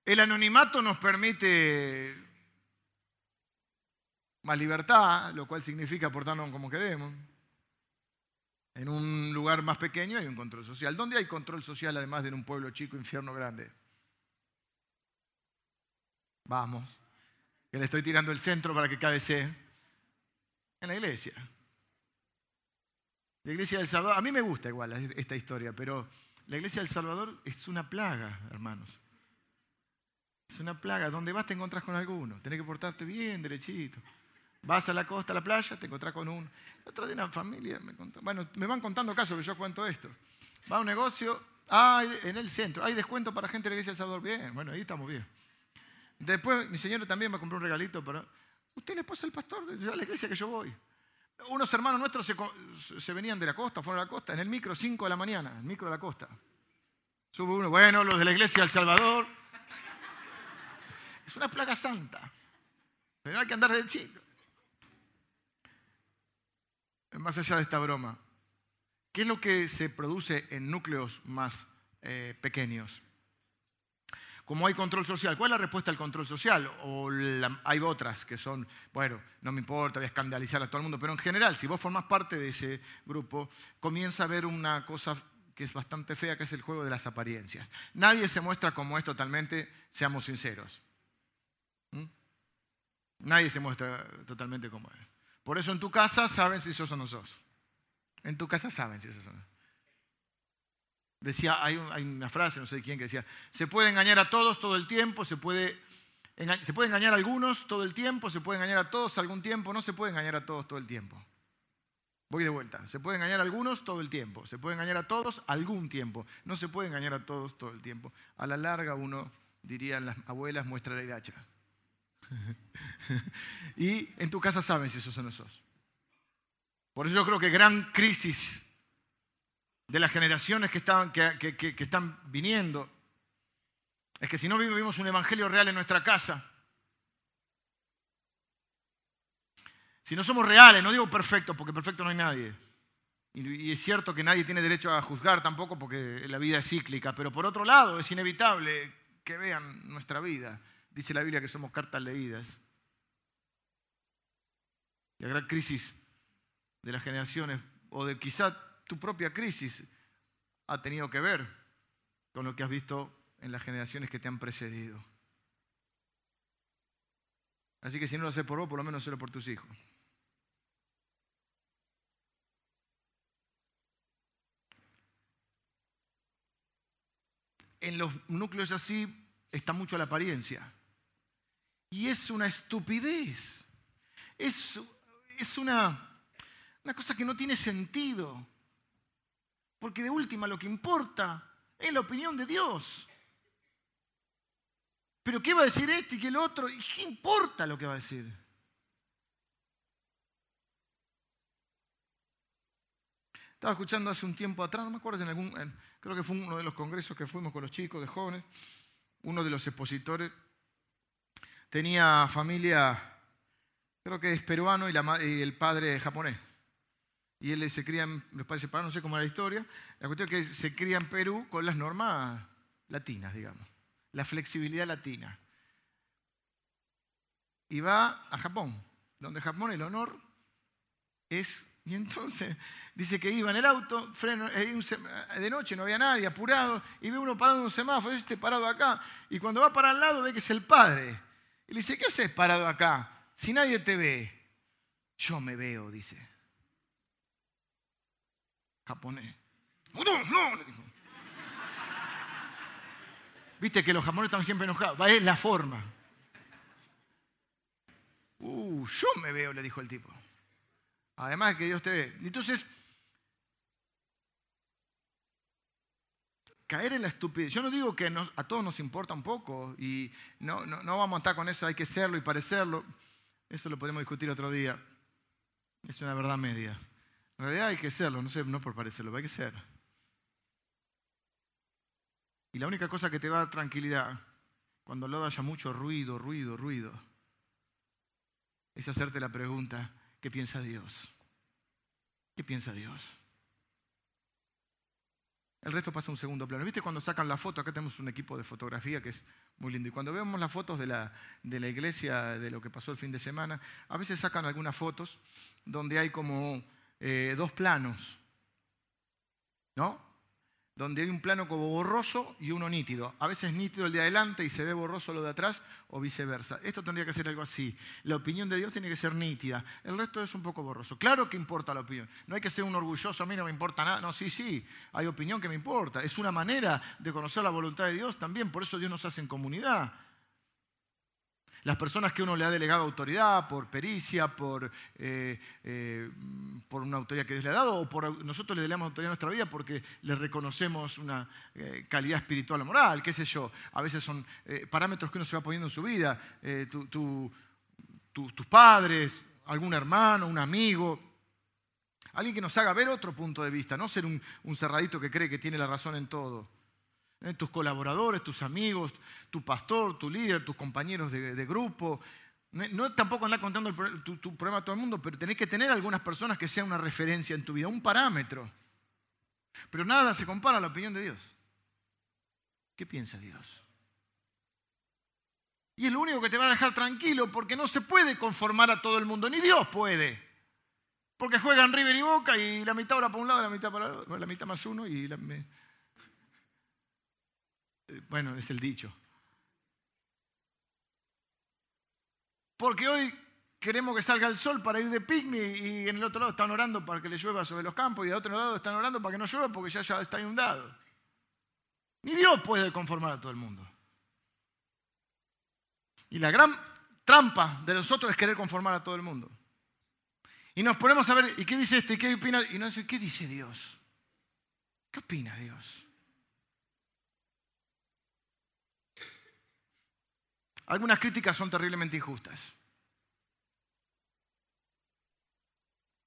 [SPEAKER 1] El anonimato nos permite más libertad, lo cual significa portarnos como queremos. En un lugar más pequeño hay un control social. ¿Dónde hay control social además de en un pueblo chico, infierno grande? Vamos, que le estoy tirando el centro para que cabecee. En la iglesia. La iglesia del Salvador, a mí me gusta igual esta historia, pero la iglesia del Salvador es una plaga, hermanos. Es una plaga. Donde vas te encontrás con alguno. Tenés que portarte bien, derechito. Vas a la costa, a la playa, te encontrás con un... Otro de una familia, me contó, bueno, me van contando casos que yo cuento esto. Va a un negocio, en el centro, hay descuento para gente de la iglesia del Salvador. Bien, bueno, ahí estamos bien. Después mi señora también me compró un regalito para... Usted le puso el pastor de la iglesia que yo voy. Unos hermanos nuestros se, venían de la costa, fueron a la costa, en el micro, 5 de la mañana, el micro de la costa. Sube uno, bueno, los de la iglesia del Salvador. Es una plaga santa. Pero hay que andar de chico. Más allá de esta broma, ¿qué es lo que se produce en núcleos más eh, pequeños? como hay control social. ¿Cuál es la respuesta al control social? O hay otras que son, bueno, no me importa, voy a escandalizar a todo el mundo, pero en general, si vos formás parte de ese grupo, comienza a ver una cosa que es bastante fea, que es el juego de las apariencias. Nadie se muestra como es totalmente, seamos sinceros. Nadie se muestra totalmente como es. Por eso en tu casa saben si sos o no sos. En tu casa saben si sos o no. Decía, hay, una frase, no sé quién, que decía, se puede engañar a todos todo el tiempo, se puede, se puede engañar a algunos todo el tiempo, se puede engañar a todos algún tiempo, no se puede engañar a todos todo el tiempo. Voy de vuelta, se puede engañar a algunos todo el tiempo, se puede engañar a todos algún tiempo, no se puede engañar a todos todo el tiempo. A la larga uno, dirían las abuelas, muestra la hilacha. y en tu casa saben si esos o no sos. Por eso yo creo que gran crisis de las generaciones que están, que, están viniendo es que si no vivimos un evangelio real en nuestra casa, si no somos reales, no digo perfectos, porque perfecto no hay nadie, y, es cierto que nadie tiene derecho a juzgar tampoco porque la vida es cíclica, pero por otro lado es inevitable que vean nuestra vida. Dice la Biblia que somos cartas leídas. La gran crisis de las generaciones, o de quizá tu propia crisis ha tenido que ver con lo que has visto en las generaciones que te han precedido. Así que si no lo haces por vos, por lo menos hazlo por tus hijos. En los núcleos así está mucho la apariencia. Y es una estupidez. Es, es una, una cosa que no tiene sentido. Porque de última lo que importa es la opinión de Dios. Pero ¿qué va a decir este y qué el otro? ¿Y qué importa lo que va a decir? Estaba escuchando hace un tiempo atrás, no me acuerdo, en algún, creo que fue uno de los congresos que fuimos con los chicos de jóvenes, uno de los expositores tenía familia, creo que es peruano y, el padre japonés y él se cría, los padres separados, no sé cómo era la historia, la cuestión es que se cría en Perú con las normas latinas, digamos, la flexibilidad latina. Y va a Japón, donde Japón el honor es... Y entonces dice que iba en el auto, freno, de noche no había nadie, apurado, y ve uno parado en un semáforo, este parado acá, y cuando va para el lado ve que es el padre. Y le dice, ¿qué haces parado acá? Si nadie te ve. Yo me veo, dice japonés. No, no, le dijo. Viste que los japoneses están siempre enojados. Es la forma. Uh, yo me veo, le dijo el tipo. Además de que Dios te ve. Entonces, caer en la estupidez. Yo no digo que a todos nos importa un poco y no, no, no, vamos a estar con eso, hay que serlo y parecerlo. Eso lo podemos discutir otro día. Es una verdad media. En realidad hay que serlo, no, sé, no por parecerlo, hay que ser. Y la única cosa que te va a dar tranquilidad cuando lado haya mucho ruido, ruido, ruido, es hacerte la pregunta, ¿qué piensa Dios? ¿Qué piensa Dios? El resto pasa a un segundo plano. ¿Viste cuando sacan la foto? Acá tenemos un equipo de fotografía que es muy lindo. Y cuando vemos las fotos de la, de la iglesia, de lo que pasó el fin de semana, a veces sacan algunas fotos donde hay como eh, dos planos, ¿no? Donde hay un plano como borroso y uno nítido. A veces nítido el de adelante y se ve borroso lo de atrás o viceversa. Esto tendría que ser algo así. La opinión de Dios tiene que ser nítida. El resto es un poco borroso. Claro que importa la opinión. No hay que ser un orgulloso, a mí no me importa nada. No, sí, sí, hay opinión que me importa. Es una manera de conocer la voluntad de Dios también. Por eso Dios nos hace en comunidad. Las personas que uno le ha delegado autoridad por pericia, por, eh, eh, por una autoridad que Dios le ha dado, o por nosotros le delegamos autoridad a nuestra vida porque le reconocemos una eh, calidad espiritual o moral, qué sé yo. A veces son parámetros que uno se va poniendo en su vida, tus padres, algún hermano, un amigo. Alguien que nos haga ver otro punto de vista, no ser un, un cerradito que cree que tiene la razón en todo. ¿Eh? tus colaboradores, tus amigos, tu pastor, tu líder, tus compañeros de, grupo. No tampoco andar contando tu, problema a todo el mundo, pero tenés que tener algunas personas que sean una referencia en tu vida, un parámetro. Pero nada se compara a la opinión de Dios. ¿Qué piensa Dios? Y es lo único que te va a dejar tranquilo porque no se puede conformar a todo el mundo, ni Dios puede. Porque juegan River y Boca y la mitad ahora para un lado, la mitad para otro, la mitad más uno y la, eh, bueno, es el dicho. Porque hoy queremos que salga el sol para ir de picnic y en el otro lado están orando para que le llueva sobre los campos y del otro lado están orando para que no llueva porque ya, ya está inundado. Ni Dios puede conformar a todo el mundo. Y la gran trampa de nosotros es querer conformar a todo el mundo. Y nos ponemos a ver, ¿y qué dice este? ¿Y qué opina? Y no sé, ¿qué dice Dios? ¿Qué opina Dios? Algunas críticas son terriblemente injustas.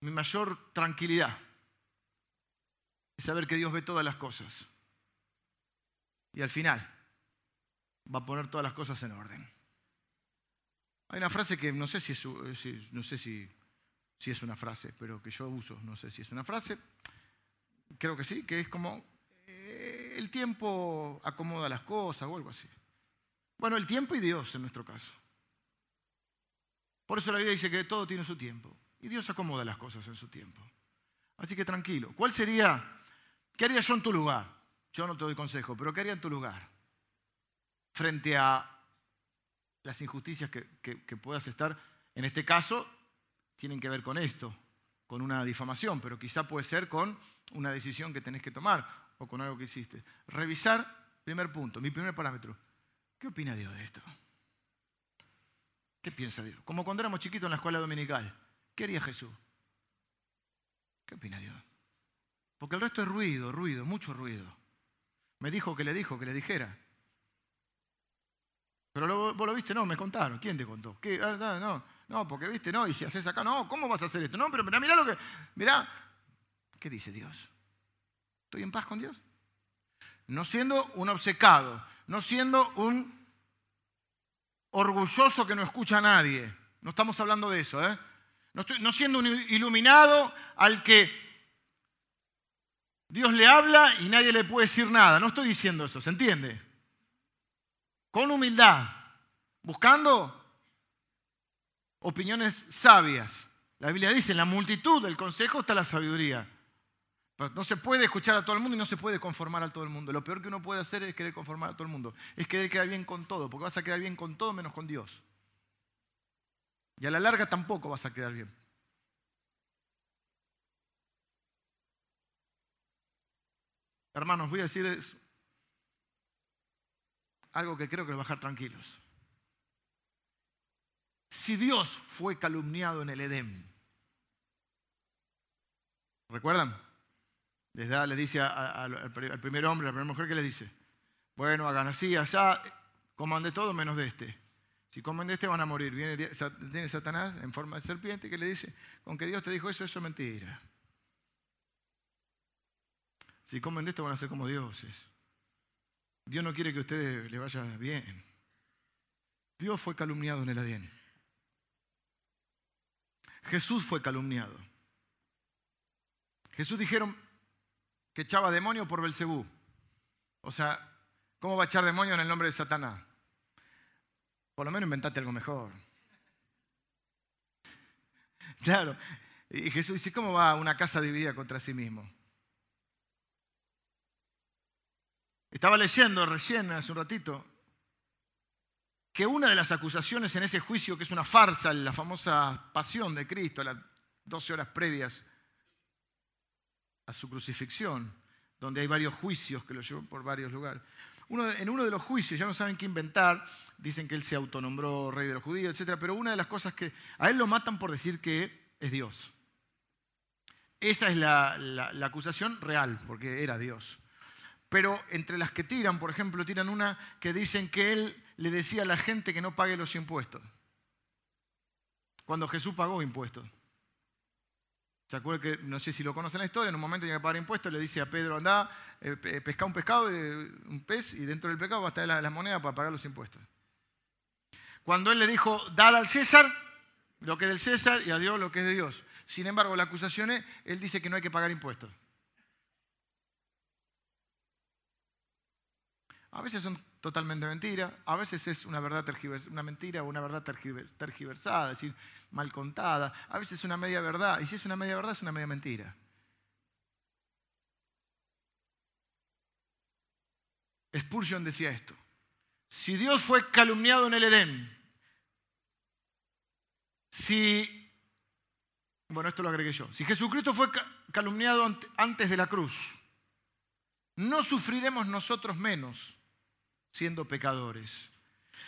[SPEAKER 1] Mi mayor tranquilidad es saber que Dios ve todas las cosas. Y al final va a poner todas las cosas en orden. Hay una frase que no sé si es, una frase, pero que yo uso, no sé si es una frase. Creo que sí, que es como eh, el tiempo acomoda las cosas o algo así. Bueno, el tiempo y Dios en nuestro caso. Por eso la Biblia dice que todo tiene su tiempo. Y Dios acomoda las cosas en su tiempo. Así que tranquilo. ¿Cuál sería, qué haría yo en tu lugar? Yo no te doy consejo, pero ¿qué haría en tu lugar? Frente a las injusticias que, que puedas estar, en este caso, tienen que ver con esto, con una difamación, pero quizá puede ser con una decisión que tenés que tomar o con algo que hiciste. Revisar, primer punto, mi primer parámetro, ¿Qué opina Dios de esto? ¿Qué piensa Dios? Como cuando éramos chiquitos en la escuela dominical. ¿Qué haría Jesús? ¿Qué opina Dios? Porque el resto es ruido, ruido, mucho ruido. Me dijo que le dijo, que le dijera. Pero vos lo viste, no, me contaron. ¿Quién te contó? ¿Qué? Ah, no, no, no, porque viste, no, y si haces acá, no, ¿cómo vas a hacer esto? No, pero mira, mira lo que, mira, ¿qué dice Dios? ¿Estoy en paz con Dios? No siendo un obcecado, no siendo un orgulloso que no escucha a nadie. No estamos hablando de eso, ¿eh? No, siendo un iluminado al que Dios le habla y nadie le puede decir nada. No estoy diciendo eso, ¿se entiende? Con humildad, buscando opiniones sabias. La Biblia dice, en la multitud del consejo está la sabiduría. No se puede escuchar a todo el mundo y no se puede conformar a todo el mundo. Lo peor que uno puede hacer es querer conformar a todo el mundo. Es querer quedar bien con todo, porque vas a quedar bien con todo menos con Dios. Y a la larga tampoco vas a quedar bien. Hermanos, voy a decir algo que creo que a dejar tranquilos. Si Dios fue calumniado en el Edén, ¿recuerdan? Les, dice al primer hombre, a la primera mujer, ¿qué le dice? Bueno, hagan así, allá, coman de todo menos de este. Si comen de este van a morir. Viene, Satanás en forma de serpiente que le dice, con que Dios te dijo eso, eso es mentira. Si comen de esto van a ser como dioses. Dios no quiere que a ustedes les vaya bien. Dios fue calumniado en el ADN. Jesús fue calumniado. Jesús dijeron, que echaba demonio por Belcebú. O sea, ¿cómo va a echar demonio en el nombre de Satanás? Por lo menos inventate algo mejor. Claro. Y Jesús dice, ¿cómo va una casa dividida contra sí mismo? Estaba leyendo recién hace un ratito que una de las acusaciones en ese juicio, que es una farsa, la famosa pasión de Cristo, las 12 horas previas a su crucifixión, donde hay varios juicios que lo llevan por varios lugares. en uno de los juicios, ya no saben qué inventar, dicen que él se autonombró rey de los judíos, etc. Pero una de las cosas que a él lo matan por decir que es Dios. Esa es la, la acusación real, porque era Dios. Pero entre las que tiran, por ejemplo, tiran una que dicen que él le decía a la gente que no pague los impuestos. Cuando Jesús pagó impuestos. ¿Se acuerdan que, no sé si lo conocen la historia, en un momento tenía que pagar impuestos, le dice a Pedro, anda, eh, pesca un pescado, un pez, y dentro del pescado va a estar la, la moneda para pagar los impuestos. Cuando él le dijo, dad al César lo que es del César y a Dios lo que es de Dios. Sin embargo, la acusación es, él dice que no hay que pagar impuestos. A veces son totalmente mentiras, a veces es una verdad una mentira o una verdad tergiversada, es decir, mal contada, a veces es una media verdad, y si es una media verdad es una media mentira. Spurgeon decía esto, si Dios fue calumniado en el Edén, si, bueno, esto lo agregué yo, si Jesucristo fue calumniado antes de la cruz, no sufriremos nosotros menos siendo pecadores.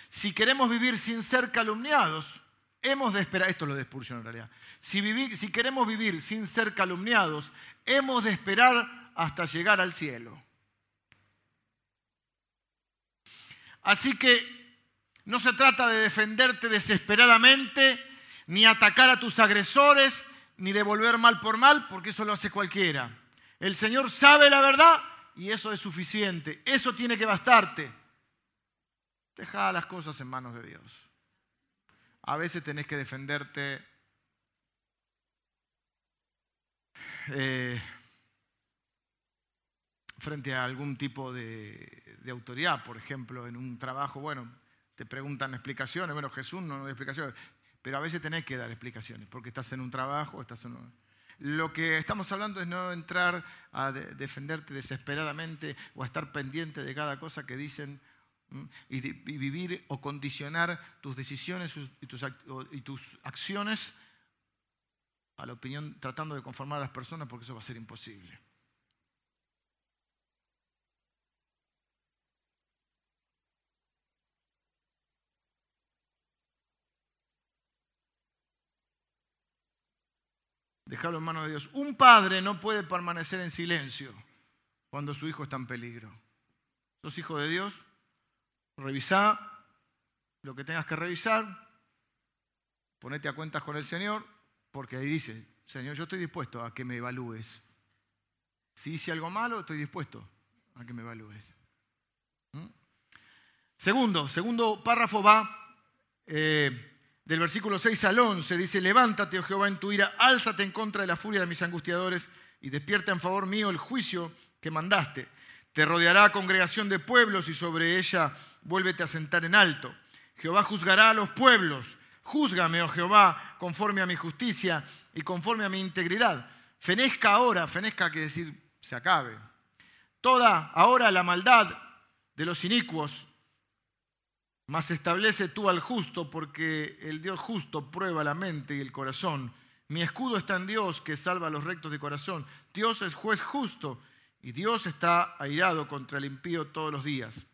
[SPEAKER 1] Si queremos vivir sin ser calumniados, hemos de esperar, esto es lo de Spurgeon en realidad, si, si queremos vivir sin ser calumniados, hemos de esperar hasta llegar al cielo. Así que no se trata de defenderte desesperadamente, ni atacar a tus agresores, ni devolver mal por mal, porque eso lo hace cualquiera. El Señor sabe la verdad y eso es suficiente. Eso tiene que bastarte. Deja las cosas en manos de Dios. A veces tenés que defenderte eh, frente a algún tipo de, autoridad, por ejemplo, en un trabajo, bueno, te preguntan explicaciones, bueno, Jesús no, da explicaciones, pero a veces tenés que dar explicaciones, porque estás en un trabajo, estás en Lo que estamos hablando es no entrar a defenderte desesperadamente o a estar pendiente de cada cosa que dicen y, vivir o condicionar tus decisiones y tus, y tus acciones a la opinión, tratando de conformar a las personas, porque eso va a ser imposible. Dejarlo en manos de Dios. Un padre no puede permanecer en silencio cuando su hijo está en peligro. ¿Sos hijo de Dios? Revisá lo que tengas que revisar, ponete a cuentas con el Señor, porque ahí dice, Señor, yo estoy dispuesto a que me evalúes. Si hice algo malo, estoy dispuesto a que me evalúes. ¿Mm? Segundo, segundo párrafo va eh, del versículo 6 al 11, dice, levántate, oh Jehová, en tu ira, álzate en contra de la furia de mis angustiadores y despierta en favor mío el juicio que mandaste. Te rodeará congregación de pueblos y sobre ella vuélvete a sentar en alto. Jehová juzgará a los pueblos. Júzgame, oh Jehová, conforme a mi justicia y conforme a mi integridad. Fenezca ahora, fenezca quiere decir se acabe. Toda ahora la maldad de los inicuos, mas establece tú al justo, porque el Dios justo prueba la mente y el corazón. Mi escudo está en Dios que salva a los rectos de corazón. Dios es juez justo y Dios está airado contra el impío todos los días.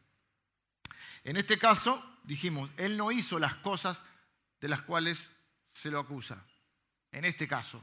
[SPEAKER 1] En este caso, dijimos, él no hizo las cosas de las cuales se lo acusa. En este caso.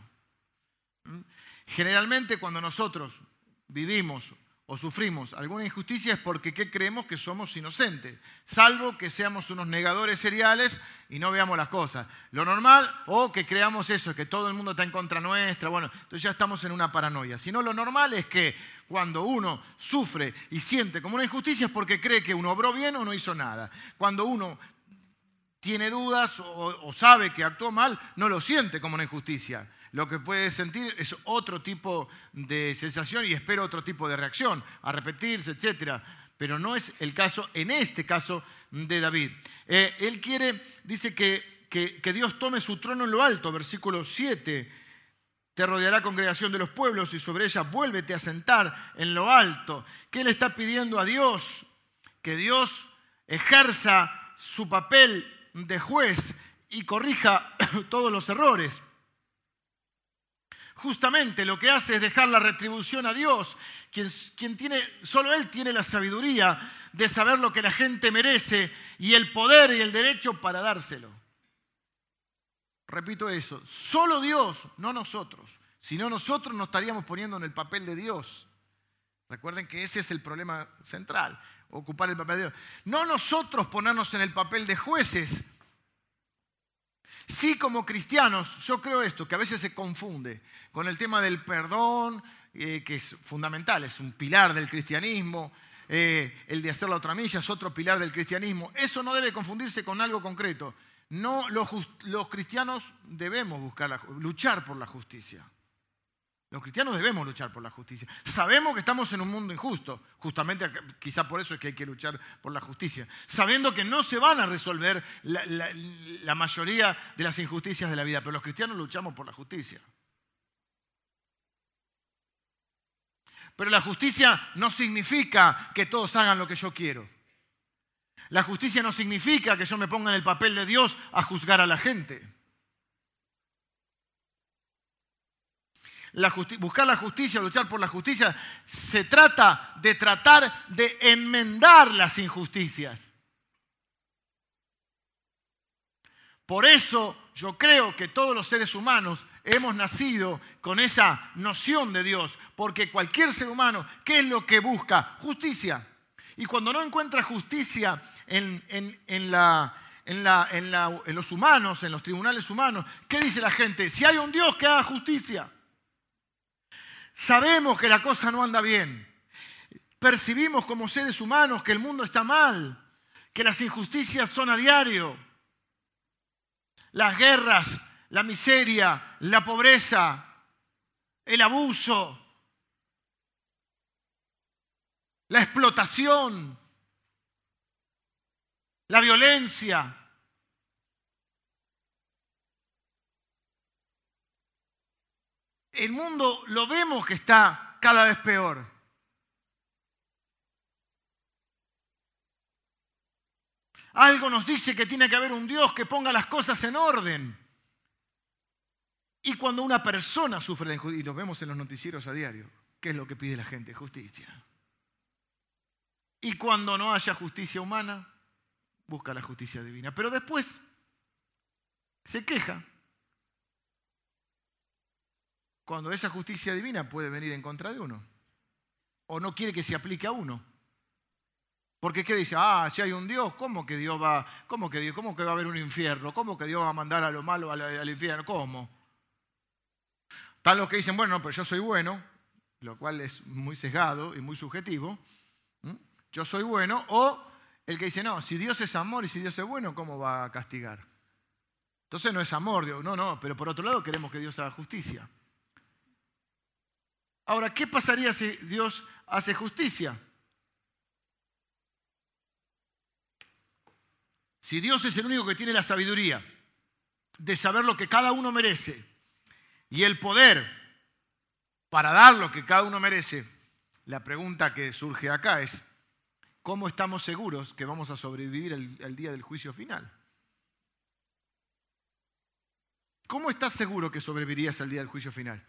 [SPEAKER 1] ¿Mm? Generalmente cuando nosotros vivimos o sufrimos alguna injusticia es porque ¿qué creemos que somos inocentes? Salvo que seamos unos negadores seriales y no veamos las cosas. Lo normal, o que creamos eso, que todo el mundo está en contra nuestra, bueno, entonces ya estamos en una paranoia. Si no, lo normal es que cuando uno sufre y siente como una injusticia es porque cree que uno obró bien o no hizo nada. Cuando uno tiene dudas o, sabe que actuó mal, no lo siente como una injusticia. Lo que puede sentir es otro tipo de sensación y espera otro tipo de reacción, a repetirse, etc. Pero no es el caso, en este caso, de David. Eh, él quiere, dice que, que, que Dios tome su trono en lo alto, versículo 7 te rodeará congregación de los pueblos y sobre ella vuélvete a sentar en lo alto. ¿Qué le está pidiendo a Dios? Que Dios ejerza su papel de juez y corrija todos los errores. Justamente lo que hace es dejar la retribución a Dios, quien, tiene, solo Él tiene la sabiduría de saber lo que la gente merece y el poder y el derecho para dárselo. Repito eso, solo Dios, no nosotros. Si no, nosotros nos estaríamos poniendo en el papel de Dios. Recuerden que ese es el problema central, ocupar el papel de Dios. No nosotros ponernos en el papel de jueces. Sí como cristianos, yo creo esto, que a veces se confunde con el tema del perdón, eh, que es fundamental, es un pilar del cristianismo, eh, el de hacer la otra milla es otro pilar del cristianismo. Eso no debe confundirse con algo concreto. No, los, cristianos debemos buscar luchar por la justicia. Los cristianos debemos luchar por la justicia. Sabemos que estamos en un mundo injusto, justamente quizá por eso es que hay que luchar por la justicia, sabiendo que no se van a resolver la, mayoría de las injusticias de la vida, pero los cristianos luchamos por la justicia. Pero la justicia no significa que todos hagan lo que yo quiero. La justicia no significa que yo me ponga en el papel de Dios a juzgar a la gente. Buscar la justicia, luchar por la justicia, se trata de tratar de enmendar las injusticias. Por eso yo creo que todos los seres humanos hemos nacido con esa noción de Dios, porque cualquier ser humano, ¿qué es lo que busca? Justicia. Y cuando no encuentra justicia en, en los humanos, en los tribunales humanos, ¿qué dice la gente? Si hay un Dios que haga justicia. Sabemos que la cosa no anda bien. Percibimos como seres humanos que el mundo está mal, que las injusticias son a diario. Las guerras, la miseria, la pobreza, el abuso, la explotación, la violencia. El mundo lo vemos que está cada vez peor. Algo nos dice que tiene que haber un Dios que ponga las cosas en orden. Y cuando una persona sufre de injusticia, y lo vemos en los noticieros a diario, ¿qué es lo que pide la gente? Justicia. Y cuando no haya justicia humana, busca la justicia divina. Pero después se queja cuando esa justicia divina puede venir en contra de uno. O no quiere que se aplique a uno. Porque ¿qué dice? Ah, si hay un Dios, ¿cómo que Dios va, cómo que, cómo que va a haber un infierno? ¿Cómo que Dios va a mandar a lo malo al, infierno? ¿Cómo? Están los que dicen, bueno, pero yo soy bueno, lo cual es muy sesgado y muy subjetivo. Yo soy bueno. O el que dice, no, si Dios es amor y si Dios es bueno, ¿cómo va a castigar? Entonces no es amor, Dios. No, no, pero por otro lado queremos que Dios haga justicia. Ahora, ¿qué pasaría si Dios hace justicia? Si Dios es el único que tiene la sabiduría de saber lo que cada uno merece y el poder para dar lo que cada uno merece, la pregunta que surge acá es, ¿cómo estamos seguros que vamos a sobrevivir el, día del juicio final? ¿Cómo estás seguro que sobrevivirías al día del juicio final?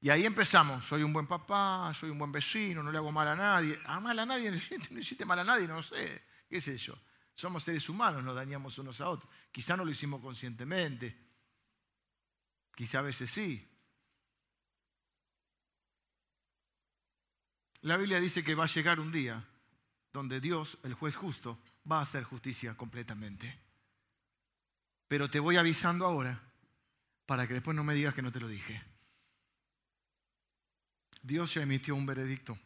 [SPEAKER 1] Y ahí empezamos, soy un buen papá, soy un buen vecino, no le hago mal a nadie. ¿A mal a nadie? No hiciste mal a nadie, no sé. ¿Qué es eso? Somos seres humanos, nos dañamos unos a otros. Quizá no lo hicimos conscientemente. Quizá a veces sí. La Biblia dice que va a llegar un día donde Dios, el juez justo, va a hacer justicia completamente. Pero te voy avisando ahora para que después no me digas que no te lo dije. Dios ya emitió un veredicto.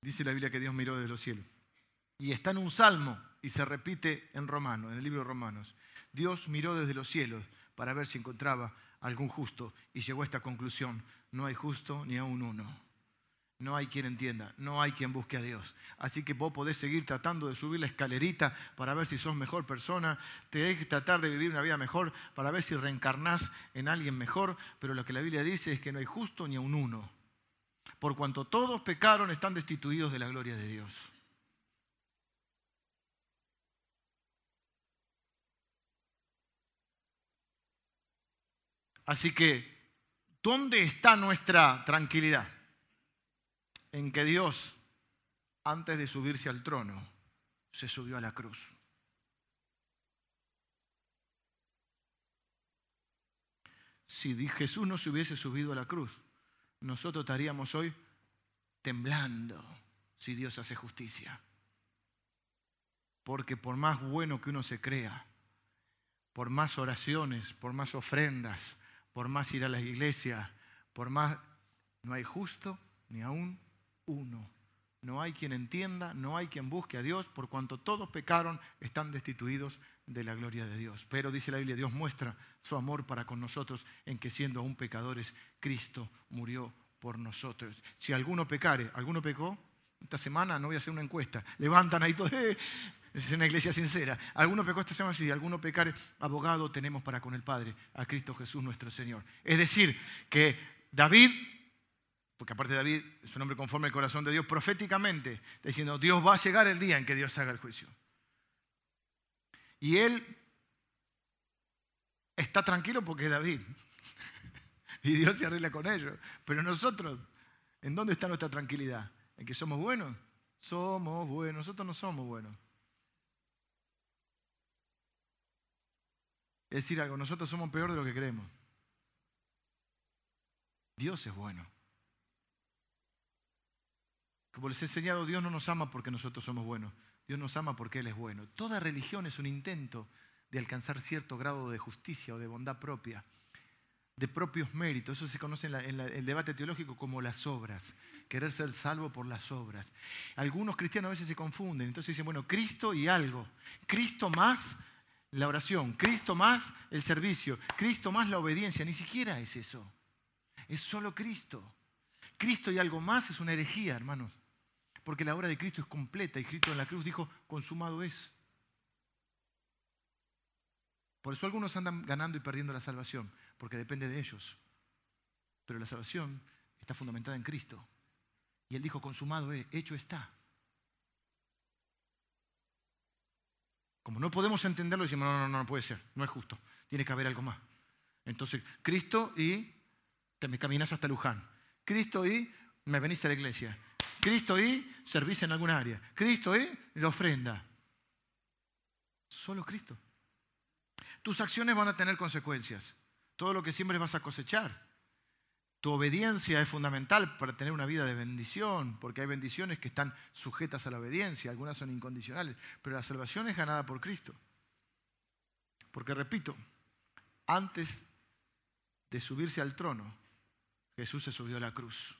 [SPEAKER 1] Dice la Biblia que Dios miró desde los cielos. Y está en un salmo y se repite en Romanos, en el libro de Romanos. Dios miró desde los cielos para ver si encontraba algún justo y llegó a esta conclusión. No hay justo ni aún uno no hay quien entienda, no hay quien busque a Dios. Así que vos podés seguir tratando de subir la escalerita para ver si sos mejor persona, tenés que tratar de vivir una vida mejor para ver si reencarnás en alguien mejor, pero lo que la Biblia dice es que no hay justo ni a un uno. Por cuanto todos pecaron, están destituidos de la gloria de Dios. Así que ¿Dónde está nuestra tranquilidad? En que Dios, antes de subirse al trono, se subió a la cruz. Si Jesús no se hubiese subido a la cruz, nosotros estaríamos hoy temblando si Dios hace justicia. Porque por más bueno que uno se crea, por más oraciones, por más ofrendas, por más ir a la iglesia, por más... No hay justo ni aún uno. No hay quien entienda, no hay quien busque a Dios, por cuanto todos pecaron, están destituidos de la gloria de Dios. Pero dice la Biblia, Dios muestra su amor para con nosotros en que siendo aún pecadores, Cristo murió por nosotros. Si alguno pecare, ¿alguno pecó? Esta semana no voy a hacer una encuesta. Levantan ahí todo. Eh, es una iglesia sincera. Alguno pecó esta semana, si alguno pecare, abogado tenemos para con el Padre, a Cristo Jesús nuestro Señor. Es decir, que David, porque aparte David es un hombre conforme al corazón de Dios, proféticamente, diciendo, Dios va a llegar el día en que Dios haga el juicio. Y él está tranquilo porque es David. y Dios se arregla con ellos. Pero nosotros, ¿en dónde está nuestra tranquilidad? ¿En que somos buenos? Somos buenos. Nosotros no somos buenos. Es decir algo, nosotros somos peor de lo que creemos. Dios es bueno. Como les he enseñado, Dios no nos ama porque nosotros somos buenos. Dios nos ama porque Él es bueno. Toda religión es un intento de alcanzar cierto grado de justicia o de bondad propia, de propios méritos. Eso se conoce en, el debate teológico como las obras, querer ser salvo por las obras. Algunos cristianos a veces se confunden, entonces dicen, bueno, Cristo y algo. Cristo más la oración, Cristo más el servicio, Cristo más la obediencia. Ni siquiera es eso. Es solo Cristo. Cristo y algo más es una herejía, hermanos. Porque la obra de Cristo es completa y Cristo en la cruz dijo, consumado es. Por eso algunos andan ganando y perdiendo la salvación, porque depende de ellos. Pero la salvación está fundamentada en Cristo. Y Él dijo, consumado es, hecho está. Como no podemos entenderlo, decimos, no, no, no, no puede ser, no es justo, tiene que haber algo más. Entonces, Cristo y te me caminas hasta Luján. Cristo y me venís a la iglesia. Cristo y servís en algún área. Cristo y la ofrenda. Solo Cristo. Tus acciones van a tener consecuencias. Todo lo que siempre vas a cosechar. Tu obediencia es fundamental para tener una vida de bendición, porque hay bendiciones que están sujetas a la obediencia, algunas son incondicionales, pero la salvación es ganada por Cristo. Porque repito, antes de subirse al trono, Jesús se subió a la cruz.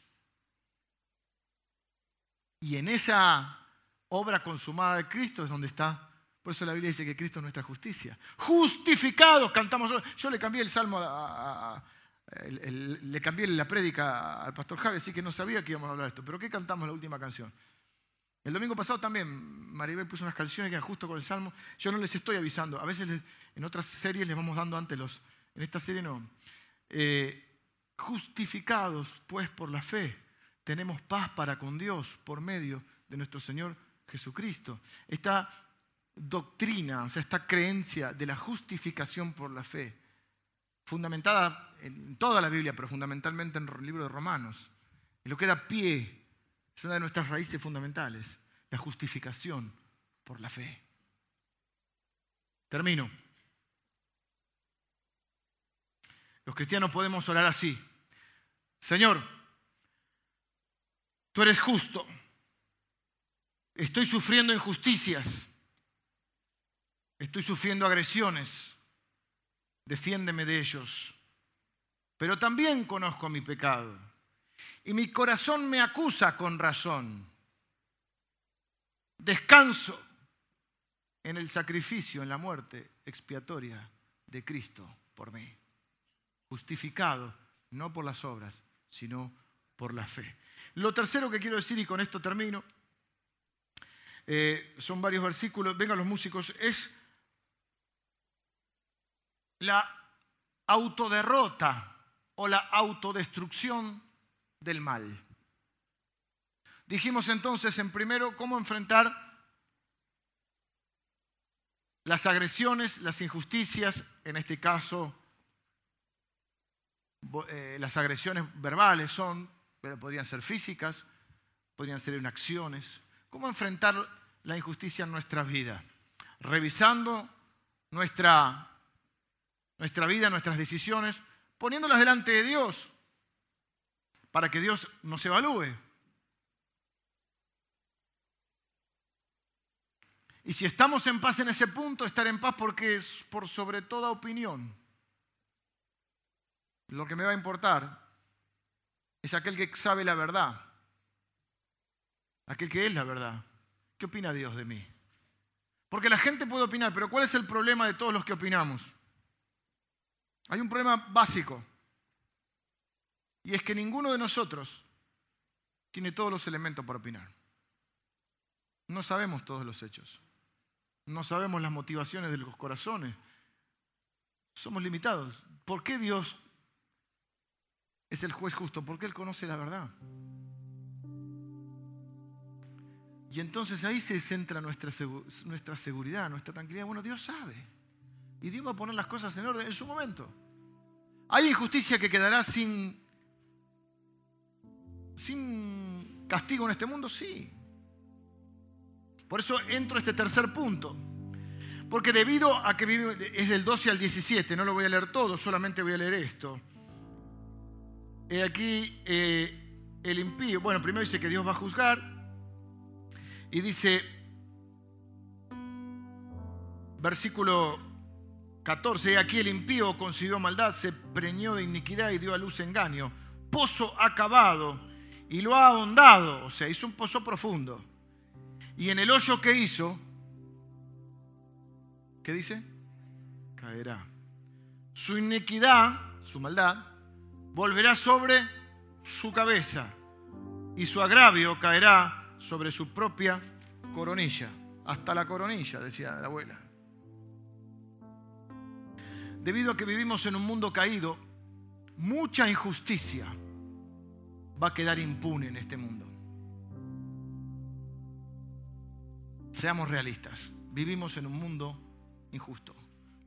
[SPEAKER 1] Y en esa obra consumada de Cristo es donde está. Por eso la Biblia dice que Cristo es nuestra justicia. Justificados, cantamos. Yo le cambié el salmo, le cambié la prédica al pastor Javi, así que no sabía que íbamos a hablar de esto. Pero ¿qué cantamos la última canción? El domingo pasado también Maribel puso unas canciones que eran justo con el salmo. Yo no les estoy avisando. A veces en otras series les vamos dando antes los. En esta serie no. Eh, justificados pues por la fe tenemos paz para con Dios por medio de nuestro Señor Jesucristo. Esta doctrina, o sea, esta creencia de la justificación por la fe, fundamentada en toda la Biblia, pero fundamentalmente en el libro de Romanos, lo que da pie, es una de nuestras raíces fundamentales, la justificación por la fe. Termino. Los cristianos podemos orar así. Señor, tú eres justo. Estoy sufriendo injusticias. Estoy sufriendo agresiones. Defiéndeme de ellos. Pero también conozco mi pecado. Y mi corazón me acusa con razón. Descanso en el sacrificio, en la muerte expiatoria de Cristo por mí. Justificado no por las obras, sino por la fe. Lo tercero que quiero decir, y con esto termino, eh, son varios versículos, vengan los músicos, es la autoderrota o la autodestrucción del mal. Dijimos entonces en primero cómo enfrentar las agresiones, las injusticias, en este caso eh, las agresiones verbales son, pero podrían ser físicas, podrían ser en acciones. ¿Cómo enfrentar la injusticia en nuestra vida? Revisando nuestra, nuestra vida, nuestras decisiones, poniéndolas delante de Dios para que Dios nos evalúe. Y si estamos en paz en ese punto, estar en paz porque es por sobre toda opinión. Lo que me va a importar es aquel que sabe la verdad, aquel que es la verdad. ¿Qué opina Dios de mí? Porque la gente puede opinar, pero ¿cuál es el problema de todos los que opinamos? Hay un problema básico. Y es que ninguno de nosotros tiene todos los elementos para opinar. No sabemos todos los hechos. No sabemos las motivaciones de los corazones. Somos limitados. ¿Por qué Dios es el juez justo? Porque Él conoce la verdad. Y entonces ahí se centra nuestra, nuestra seguridad, nuestra tranquilidad. Bueno, Dios sabe. Y Dios va a poner las cosas en orden en su momento. ¿Hay injusticia que quedará sin, sin castigo en este mundo? Sí. Por eso entro a este tercer punto. Porque debido a que vive, es del 12 al 17, no lo voy a leer todo, solamente voy a leer esto. He aquí eh, el impío, bueno, primero dice que Dios va a juzgar, y dice, versículo 14, aquí el impío consiguió maldad, se preñó de iniquidad y dio a luz engaño. Pozo acabado y lo ha ahondado, o sea, hizo un pozo profundo y en el hoyo que hizo, ¿qué dice? Caerá. Su iniquidad, su maldad, volverá sobre su cabeza y su agravio caerá sobre su propia coronilla. Hasta la coronilla, decía la abuela. Debido a que vivimos en un mundo caído, mucha injusticia va a quedar impune en este mundo. Seamos realistas. Vivimos en un mundo injusto.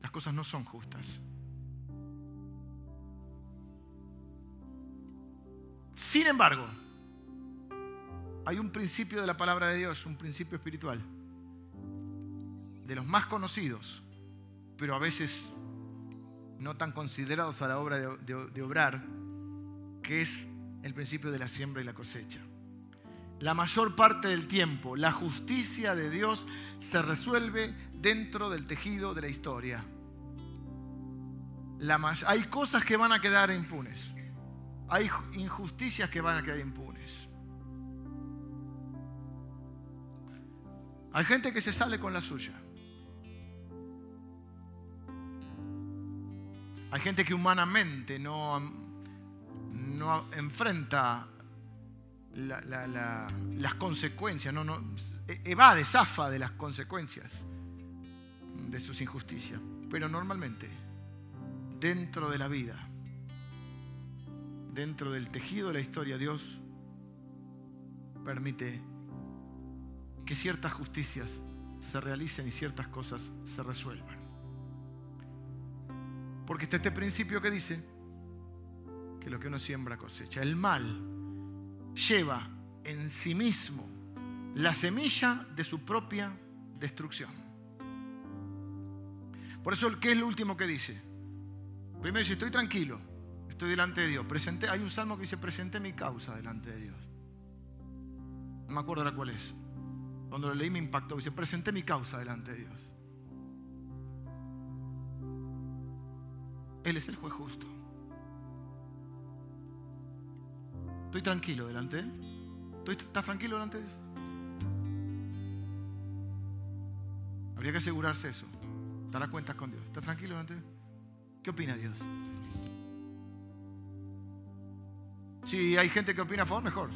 [SPEAKER 1] Las cosas no son justas. Sin embargo, hay un principio de la palabra de Dios, un principio espiritual, de los más conocidos, pero a veces no tan considerados a la obra de, de obrar, que es el principio de la siembra y la cosecha la mayor parte del tiempo, la justicia de Dios se resuelve dentro del tejido de la historia. hay cosas que van a quedar impunes. Hay injusticias que van a quedar impunes. Hay gente que se sale con la suya. Hay gente que humanamente no, no enfrenta las consecuencias, no, no, evade, zafa de las consecuencias de sus injusticias. Pero normalmente, dentro de la vida, dentro del tejido de la historia, Dios permite que ciertas justicias se realicen y ciertas cosas se resuelvan. Porque está este principio que dice que lo que uno siembra cosecha. El mal lleva en sí mismo la semilla de su propia destrucción. Por eso, ¿qué es lo último que dice? Primero dice, estoy tranquilo, estoy delante de Dios. Presenté, hay un salmo que dice, presenté mi causa delante de Dios. No me acuerdo ahora cuál es. Cuando lo leí me impactó. Dice, presenté mi causa delante de Dios. Él es el juez justo. Estoy tranquilo delante de Él. ¿Estás tranquilo delante de Dios? Habría que asegurarse eso. A cuentas con Dios. ¿Estás tranquilo delante de Él? ¿Qué opina Dios? Si hay gente que opina a favor, mejor.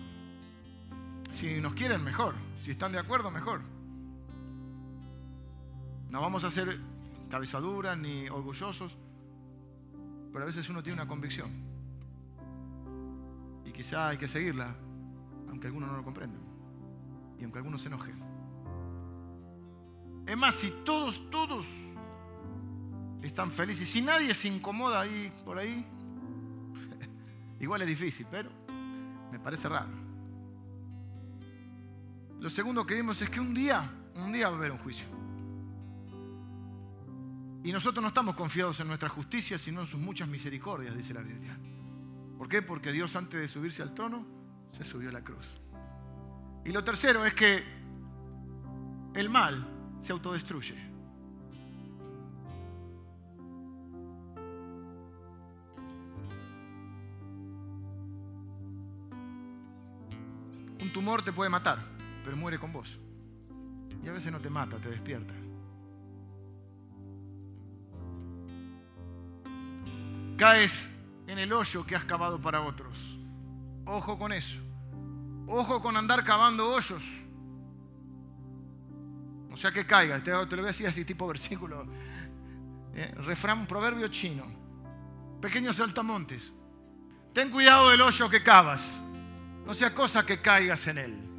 [SPEAKER 1] Si nos quieren, mejor. Si están de acuerdo, mejor. No vamos a ser cabezaduras ni orgullosos, pero a veces uno tiene una convicción quizá hay que seguirla, aunque algunos no lo comprendan y aunque algunos se enojen. Es más, si todos, todos están felices, si nadie se incomoda ahí, por ahí, Igual es difícil, pero me parece raro. Lo segundo que vimos es que un día, un día va a haber un juicio. Y nosotros no estamos confiados en nuestra justicia, sino en sus muchas misericordias, dice la Biblia. ¿Por qué? Porque Dios antes de subirse al trono se subió a la cruz. Y lo tercero es que el mal se autodestruye. Tumor te puede matar, pero muere con vos. Y a veces no te mata, te despierta. Caes en el hoyo que has cavado para otros. Ojo con eso. Ojo con andar cavando hoyos. O sea que caiga. Te, lo voy a decir así, tipo versículo. Eh, refrán, proverbio chino. Pequeños saltamontes. Ten cuidado del hoyo que cavas. No sea cosa que caigas en él.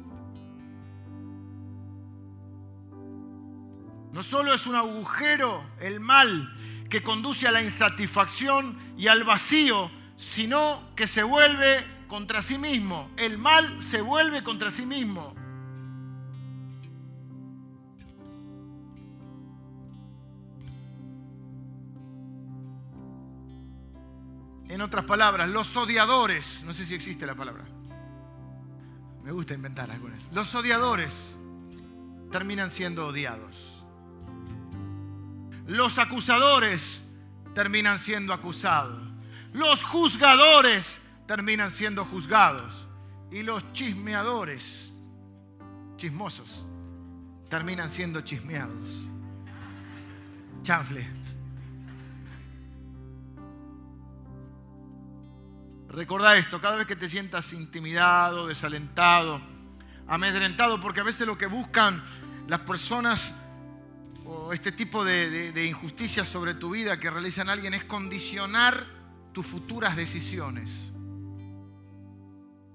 [SPEAKER 1] No solo es un agujero el mal que conduce a la insatisfacción y al vacío, sino que se vuelve contra sí mismo. El mal se vuelve contra sí mismo. En otras palabras, los odiadores, no sé si existe la palabra, me gusta inventar algunas, los odiadores terminan siendo odiados. Los acusadores terminan siendo acusados. Los juzgadores terminan siendo juzgados. Y los chismeadores, chismosos, terminan siendo chismeados. Chanfle. Recordá esto, cada vez que te sientas intimidado, desalentado, amedrentado, porque a veces lo que buscan las personas este tipo de, injusticias sobre tu vida que realizan alguien es condicionar tus futuras decisiones.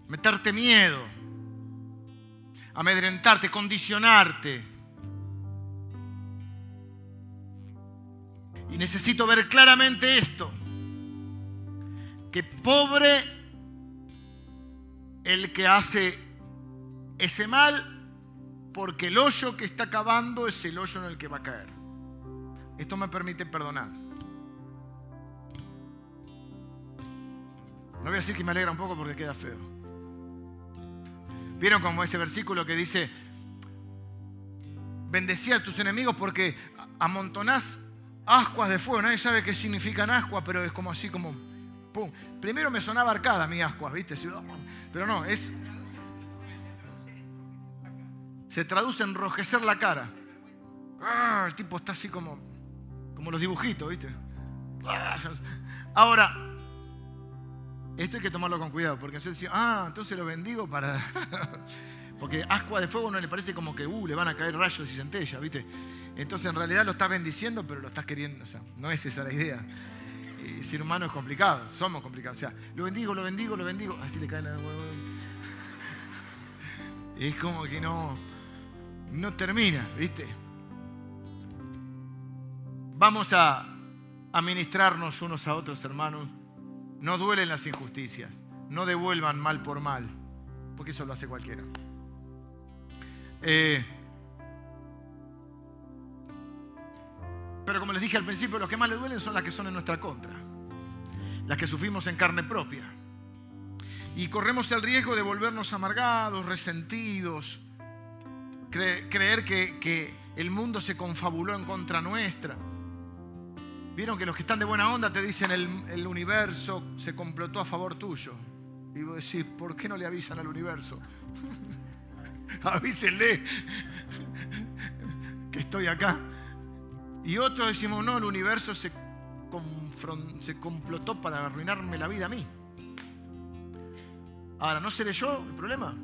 [SPEAKER 1] Meterte miedo, amedrentarte, condicionarte. Y necesito ver claramente esto, pobre el que hace ese mal porque el hoyo que está cavando es el hoyo en el que va a caer. Esto me permite perdonar. No voy a decir que me alegra un poco porque queda feo. ¿Vieron como ese versículo que dice, bendecí a tus enemigos porque amontonás ascuas de fuego? Nadie sabe qué significan ascuas, pero es como así como... Primero me sonaba arcada mi ¿viste? Pero no, es se traduce en enrojecer la cara. Ah, el tipo está así como, como los dibujitos, ¿viste? Ah, ahora, esto hay que tomarlo con cuidado, porque entonces, ah, entonces lo bendigo para... porque ascua de fuego no le parece como que, uh, le van a caer rayos y centellas, ¿viste? Entonces en realidad lo estás bendiciendo, pero lo estás queriendo, o sea, no es esa la idea. El ser humano es complicado, somos complicados. O sea, lo bendigo, lo bendigo, lo bendigo. Así le cae la... Es como que no no termina, ¿viste? Vamos a administrarnos unos a otros, hermanos. No duelen las injusticias. No devuelvan mal por mal, porque eso lo hace cualquiera. Eh, pero como les dije al principio, los que más le duelen son las que son en nuestra contra, las que sufrimos en carne propia. Y corremos el riesgo de volvernos amargados, resentidos, creer que, el mundo se confabuló en contra nuestra. Vieron que los que están de buena onda te dicen el, el universo se complotó a favor tuyo. Y vos decís, ¿por qué no le avisan al universo? Avísenle que estoy acá. Y otros decimos, no, el universo se, se complotó para arruinarme la vida a mí. Ahora, ¿no seré yo el problema?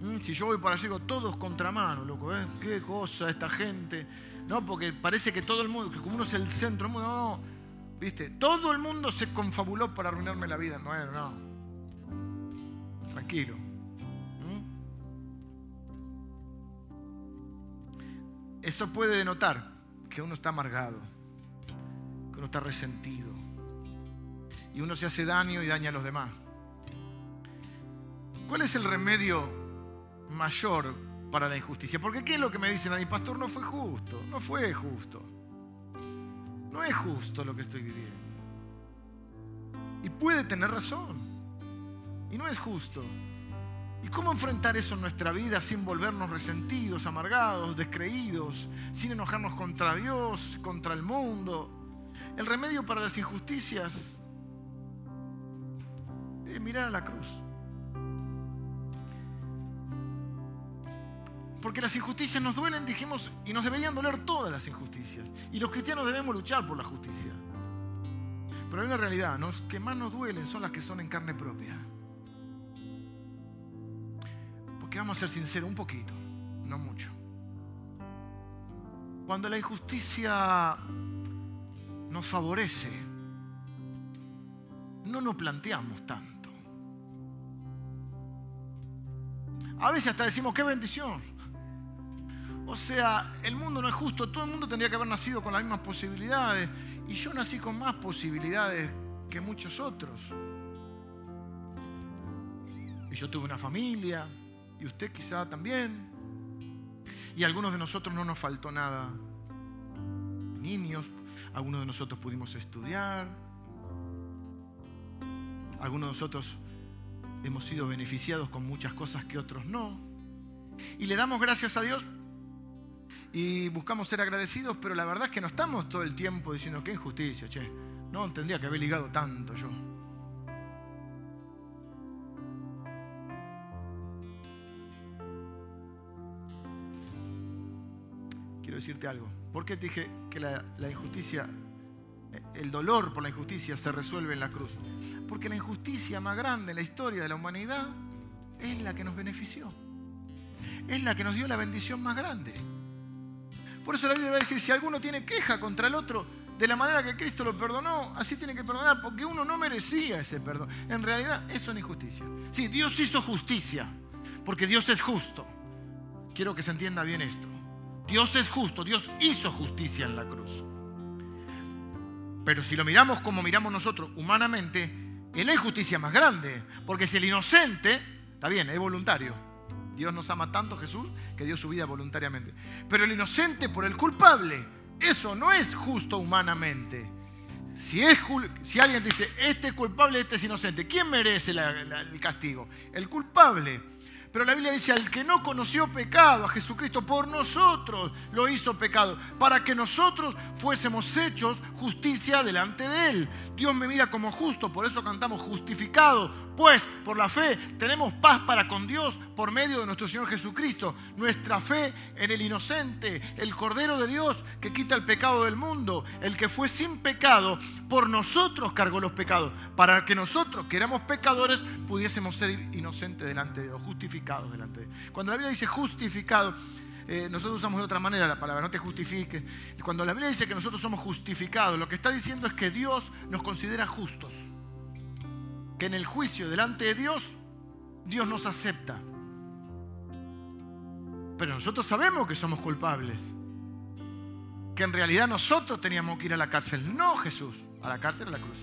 [SPEAKER 1] Mm, si yo voy para allí, todos contramano, loco, ¿eh? Qué cosa esta gente. No, porque parece que todo el mundo, que como uno es el centro del mundo, no, ¿viste? Todo el mundo se confabuló para arruinarme la vida. No, no. Tranquilo. ¿Mm? Eso puede denotar que uno está amargado, uno está resentido. y uno se hace daño y daña a los demás. ¿Cuál es el remedio mayor para la injusticia? Porque ¿qué es lo que me dicen a mi pastor? No fue justo, no fue justo. No es justo lo que estoy viviendo. Y puede tener razón. Y no es justo. ¿Y cómo enfrentar eso en nuestra vida sin volvernos resentidos, amargados, descreídos, sin enojarnos contra Dios, contra el mundo? El remedio para las injusticias es mirar a la cruz. Porque las injusticias nos duelen, dijimos, y nos deberían doler todas las injusticias. Y los cristianos debemos luchar por la justicia. Pero hay una realidad, los que más nos duelen son las que son en carne propia. Porque vamos a ser sinceros, un poquito, no mucho. Cuando la injusticia nos favorece, no nos planteamos tanto. A veces hasta decimos, qué bendición. O sea, el mundo no es justo, todo el mundo tendría que haber nacido con las mismas posibilidades. Y yo nací con más posibilidades que muchos otros. Y yo tuve una familia, y usted quizá también. Y a algunos de nosotros no nos faltó nada. Niños, algunos de nosotros pudimos estudiar. Algunos de nosotros hemos sido beneficiados con muchas cosas que otros no. Y le damos gracias a Dios y buscamos ser agradecidos, pero la verdad es que no estamos todo el tiempo diciendo qué injusticia, che. No, tendría que haber ligado tanto yo. Decirte algo. ¿Por qué te dije que la, la injusticia, el dolor por la injusticia se resuelve en la cruz? Porque la injusticia más grande en la historia de la humanidad es la que nos benefició. Es la que nos dio la bendición más grande. Por eso la Biblia va a decir, si alguno tiene queja contra el otro, de la manera que Cristo lo perdonó, así tiene que perdonar, porque uno no merecía ese perdón. En realidad, eso es injusticia. Sí, Dios hizo justicia, porque Dios es justo. Quiero que se entienda bien esto. Dios es justo, Dios hizo justicia en la cruz. Pero si lo miramos como miramos nosotros, humanamente, Él es justicia más grande, porque si el inocente, está bien, es voluntario, Dios nos ama tanto, Jesús, que dio su vida voluntariamente. Pero el inocente por el culpable, eso no es justo humanamente. Si, es, si alguien dice, este es culpable, este es inocente, ¿quién merece el castigo? El culpable. Pero la Biblia dice, al que no conoció pecado, a Jesucristo, por nosotros lo hizo pecado, para que nosotros fuésemos hechos justicia delante de Él. Dios me mira como justo, por eso cantamos justificado, pues por la fe tenemos paz para con Dios por medio de nuestro Señor Jesucristo. Nuestra fe en el inocente, el Cordero de Dios que quita el pecado del mundo, el que fue sin pecado, por nosotros cargó los pecados, para que nosotros, que éramos pecadores, pudiésemos ser inocentes delante de Dios, justificados Cuando la Biblia dice justificado, eh, nosotros usamos de otra manera la palabra, no te justifiques. Cuando la Biblia dice que nosotros somos justificados, lo que está diciendo es que Dios nos considera justos. Que en el juicio delante de Dios, Dios nos acepta. Pero nosotros sabemos que somos culpables. Que en realidad nosotros teníamos que ir a la cárcel, no Jesús, a la cárcel, a la cruz.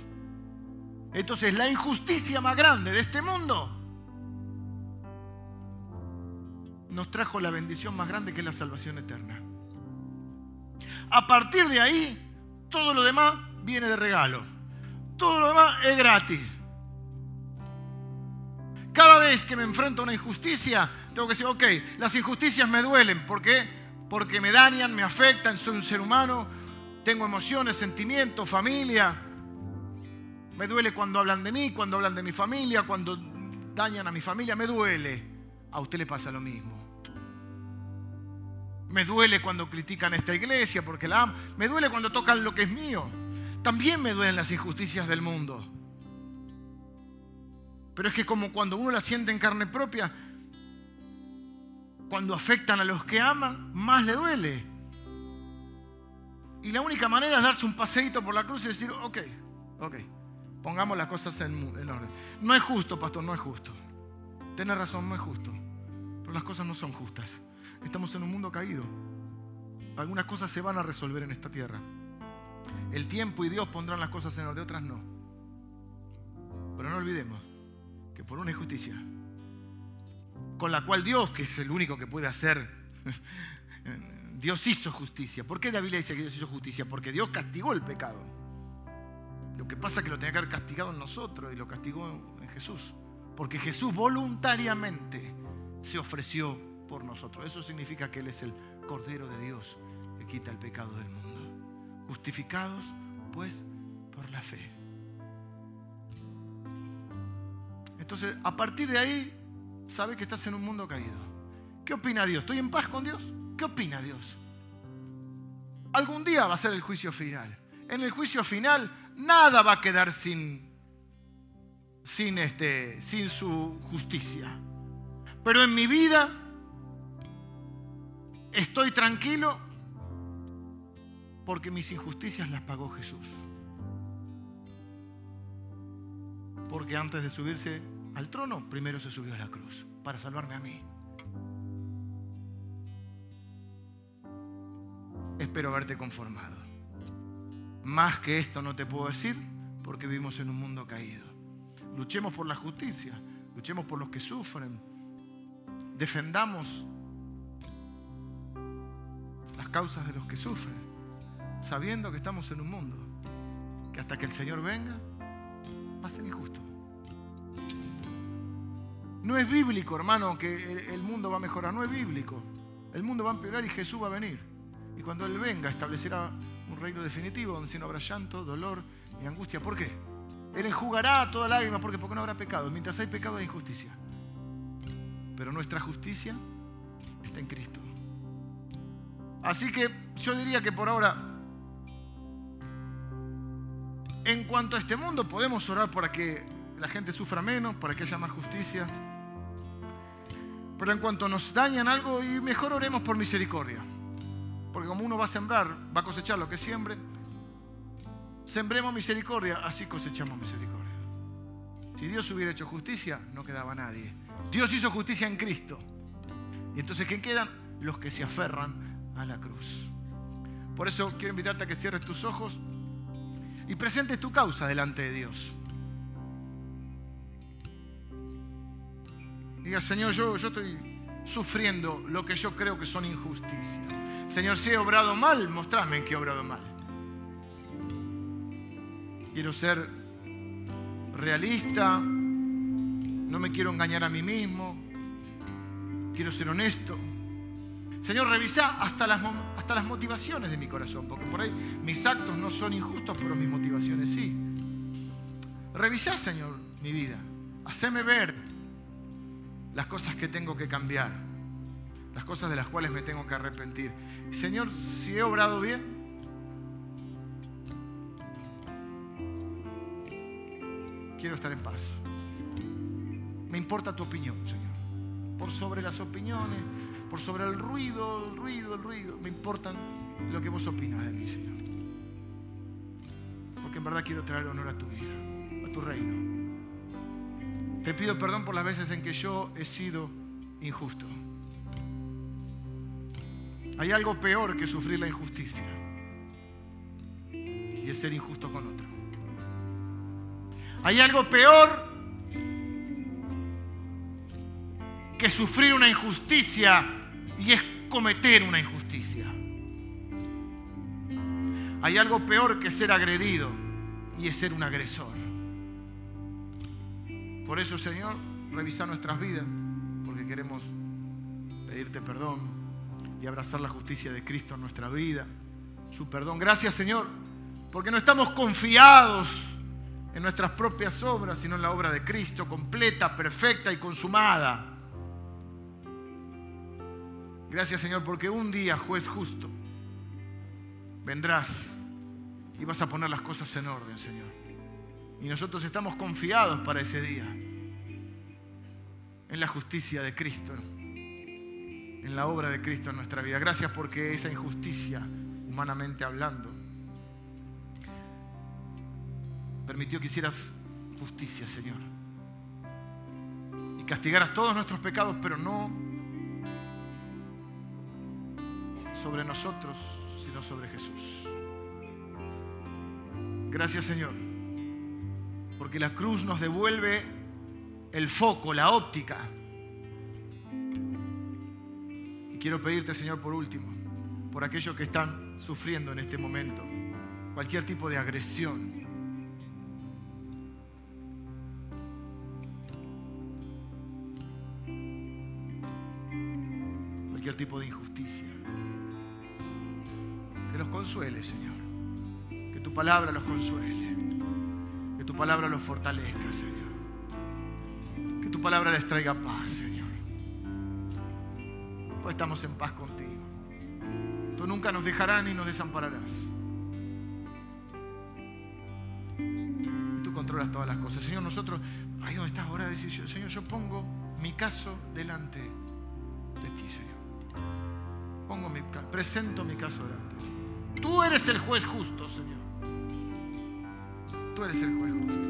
[SPEAKER 1] Entonces la injusticia más grande de este mundo nos trajo la bendición más grande que es la salvación eterna. A partir de ahí, todo lo demás viene de regalo. Todo lo demás es gratis. Cada vez que me enfrento a una injusticia, tengo que decir, ok, las injusticias me duelen. ¿Por qué? Porque me dañan, me afectan, soy un ser humano, tengo emociones, sentimientos, familia. Me duele cuando hablan de mí, cuando hablan de mi familia, cuando dañan a mi familia, me duele. A usted le pasa lo mismo. Me duele cuando critican esta iglesia porque la amo. Me duele cuando tocan lo que es mío. También me duelen las injusticias del mundo. Pero es que como cuando uno la siente en carne propia, cuando afectan a los que aman, más le duele. Y la única manera es darse un paseíto por la cruz y decir, ok, ok, pongamos las cosas en, en orden. No es justo, pastor, no es justo. Tienes razón, no es justo. Pero las cosas no son justas. Estamos en un mundo caído. Algunas cosas se van a resolver en esta tierra. El tiempo y Dios pondrán las cosas en orden, otras no. Pero no olvidemos que por una injusticia, con la cual Dios, que es el único que puede hacer, Dios hizo justicia. ¿Por qué la Biblia dice que Dios hizo justicia? Porque Dios castigó el pecado. Lo que pasa es que lo tenía que haber castigado en nosotros y lo castigó en Jesús. Porque Jesús voluntariamente se ofreció por nosotros. Eso significa que Él es el Cordero de Dios que quita el pecado del mundo. Justificados, pues, por la fe. Entonces, a partir de ahí, sabe que estás en un mundo caído. ¿Qué opina Dios? ¿Estoy en paz con Dios? ¿Qué opina Dios? Algún día va a ser el juicio final. En el juicio final, nada va a quedar sin, sin, este, sin su justicia. Pero en mi vida estoy tranquilo porque mis injusticias las pagó Jesús. Porque antes de subirse al trono, primero se subió a la cruz para salvarme a mí. Espero haberte conformado. Más que esto no te puedo decir porque vivimos en un mundo caído. Luchemos por la justicia, luchemos por los que sufren, defendamos las causas de los que sufren, sabiendo que estamos en un mundo que hasta que el Señor venga va a ser injusto. No es bíblico, hermano, que el mundo va a mejorar, no es bíblico. El mundo va a empeorar y Jesús va a venir. Y cuando Él venga establecerá un reino definitivo donde no habrá llanto, dolor y angustia. ¿Por qué? Él enjugará toda lágrima porque, porque no habrá pecado. Mientras hay pecado hay injusticia. Pero nuestra justicia está en Cristo. Así que yo diría que por ahora, en cuanto a este mundo, podemos orar para que la gente sufra menos, para que haya más justicia. Pero en cuanto nos dañan algo, y mejor oremos por misericordia. Porque como uno va a sembrar, va a cosechar lo que siembre. Sembremos misericordia, así cosechamos misericordia. Si Dios hubiera hecho justicia, no quedaba nadie. Dios hizo justicia en Cristo. Y entonces, ¿quién quedan? Los que se aferran a la cruz. Por eso quiero invitarte a que cierres tus ojos y presentes tu causa delante de Dios. Diga, Señor, yo, yo estoy sufriendo lo que yo creo que son injusticias. Señor, si he obrado mal, mostrame en qué he obrado mal. Quiero ser realista, no me quiero engañar a mí mismo, quiero ser honesto. Señor, revisa hasta las, hasta las motivaciones de mi corazón, porque por ahí mis actos no son injustos, pero mis motivaciones sí. Revisa, Señor, mi vida. Haceme ver las cosas que tengo que cambiar, las cosas de las cuales me tengo que arrepentir. Señor, si he obrado bien, quiero estar en paz. Me importa tu opinión, Señor. Por sobre las opiniones, por sobre el ruido, el ruido, el ruido. Me importan lo que vos opinas de mí, Señor. Porque en verdad quiero traer honor a tu vida, a tu reino. Te pido perdón por las veces en que yo he sido injusto. Hay algo peor que sufrir la injusticia. Y es ser injusto con otro. Hay algo peor que sufrir una injusticia y es cometer una injusticia. Hay algo peor que ser agredido y es ser un agresor. Por eso, Señor, revisa nuestras vidas, porque queremos pedirte perdón y abrazar la justicia de Cristo en nuestra vida, su perdón. Gracias, Señor, porque no estamos confiados en nuestras propias obras, sino en la obra de Cristo, completa, perfecta y consumada. Gracias Señor, porque un día, juez justo, vendrás y vas a poner las cosas en orden, Señor. Y nosotros estamos confiados para ese día, en la justicia de Cristo, en la obra de Cristo en nuestra vida. Gracias porque esa injusticia, humanamente hablando, permitió que hicieras justicia, Señor. Y castigaras todos nuestros pecados, pero no sobre nosotros, sino sobre Jesús. Gracias Señor. Porque la cruz nos devuelve el foco, la óptica. Y quiero pedirte, Señor, por último, por aquellos que están sufriendo en este momento, cualquier tipo de agresión, cualquier tipo de injusticia. Que los consuele, Señor. Que tu palabra los consuele. Que tu palabra los fortalezca, Señor. Que tu palabra les traiga paz, Señor. Pues estamos en paz contigo. Tú nunca nos dejarás ni nos desampararás. Tú controlas todas las cosas. Señor, nosotros, ahí donde estás ahora, decís, Señor, yo pongo mi caso delante de ti, Señor. Pongo mi, presento mi caso delante de ti. Tú eres el juez justo, Señor. Tú eres el juez justo.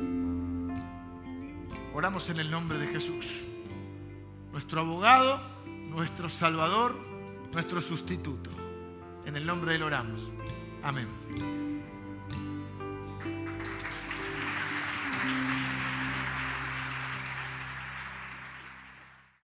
[SPEAKER 1] Oramos en el nombre de Jesús, nuestro abogado, nuestro salvador, nuestro sustituto. En el nombre de él oramos. Amén.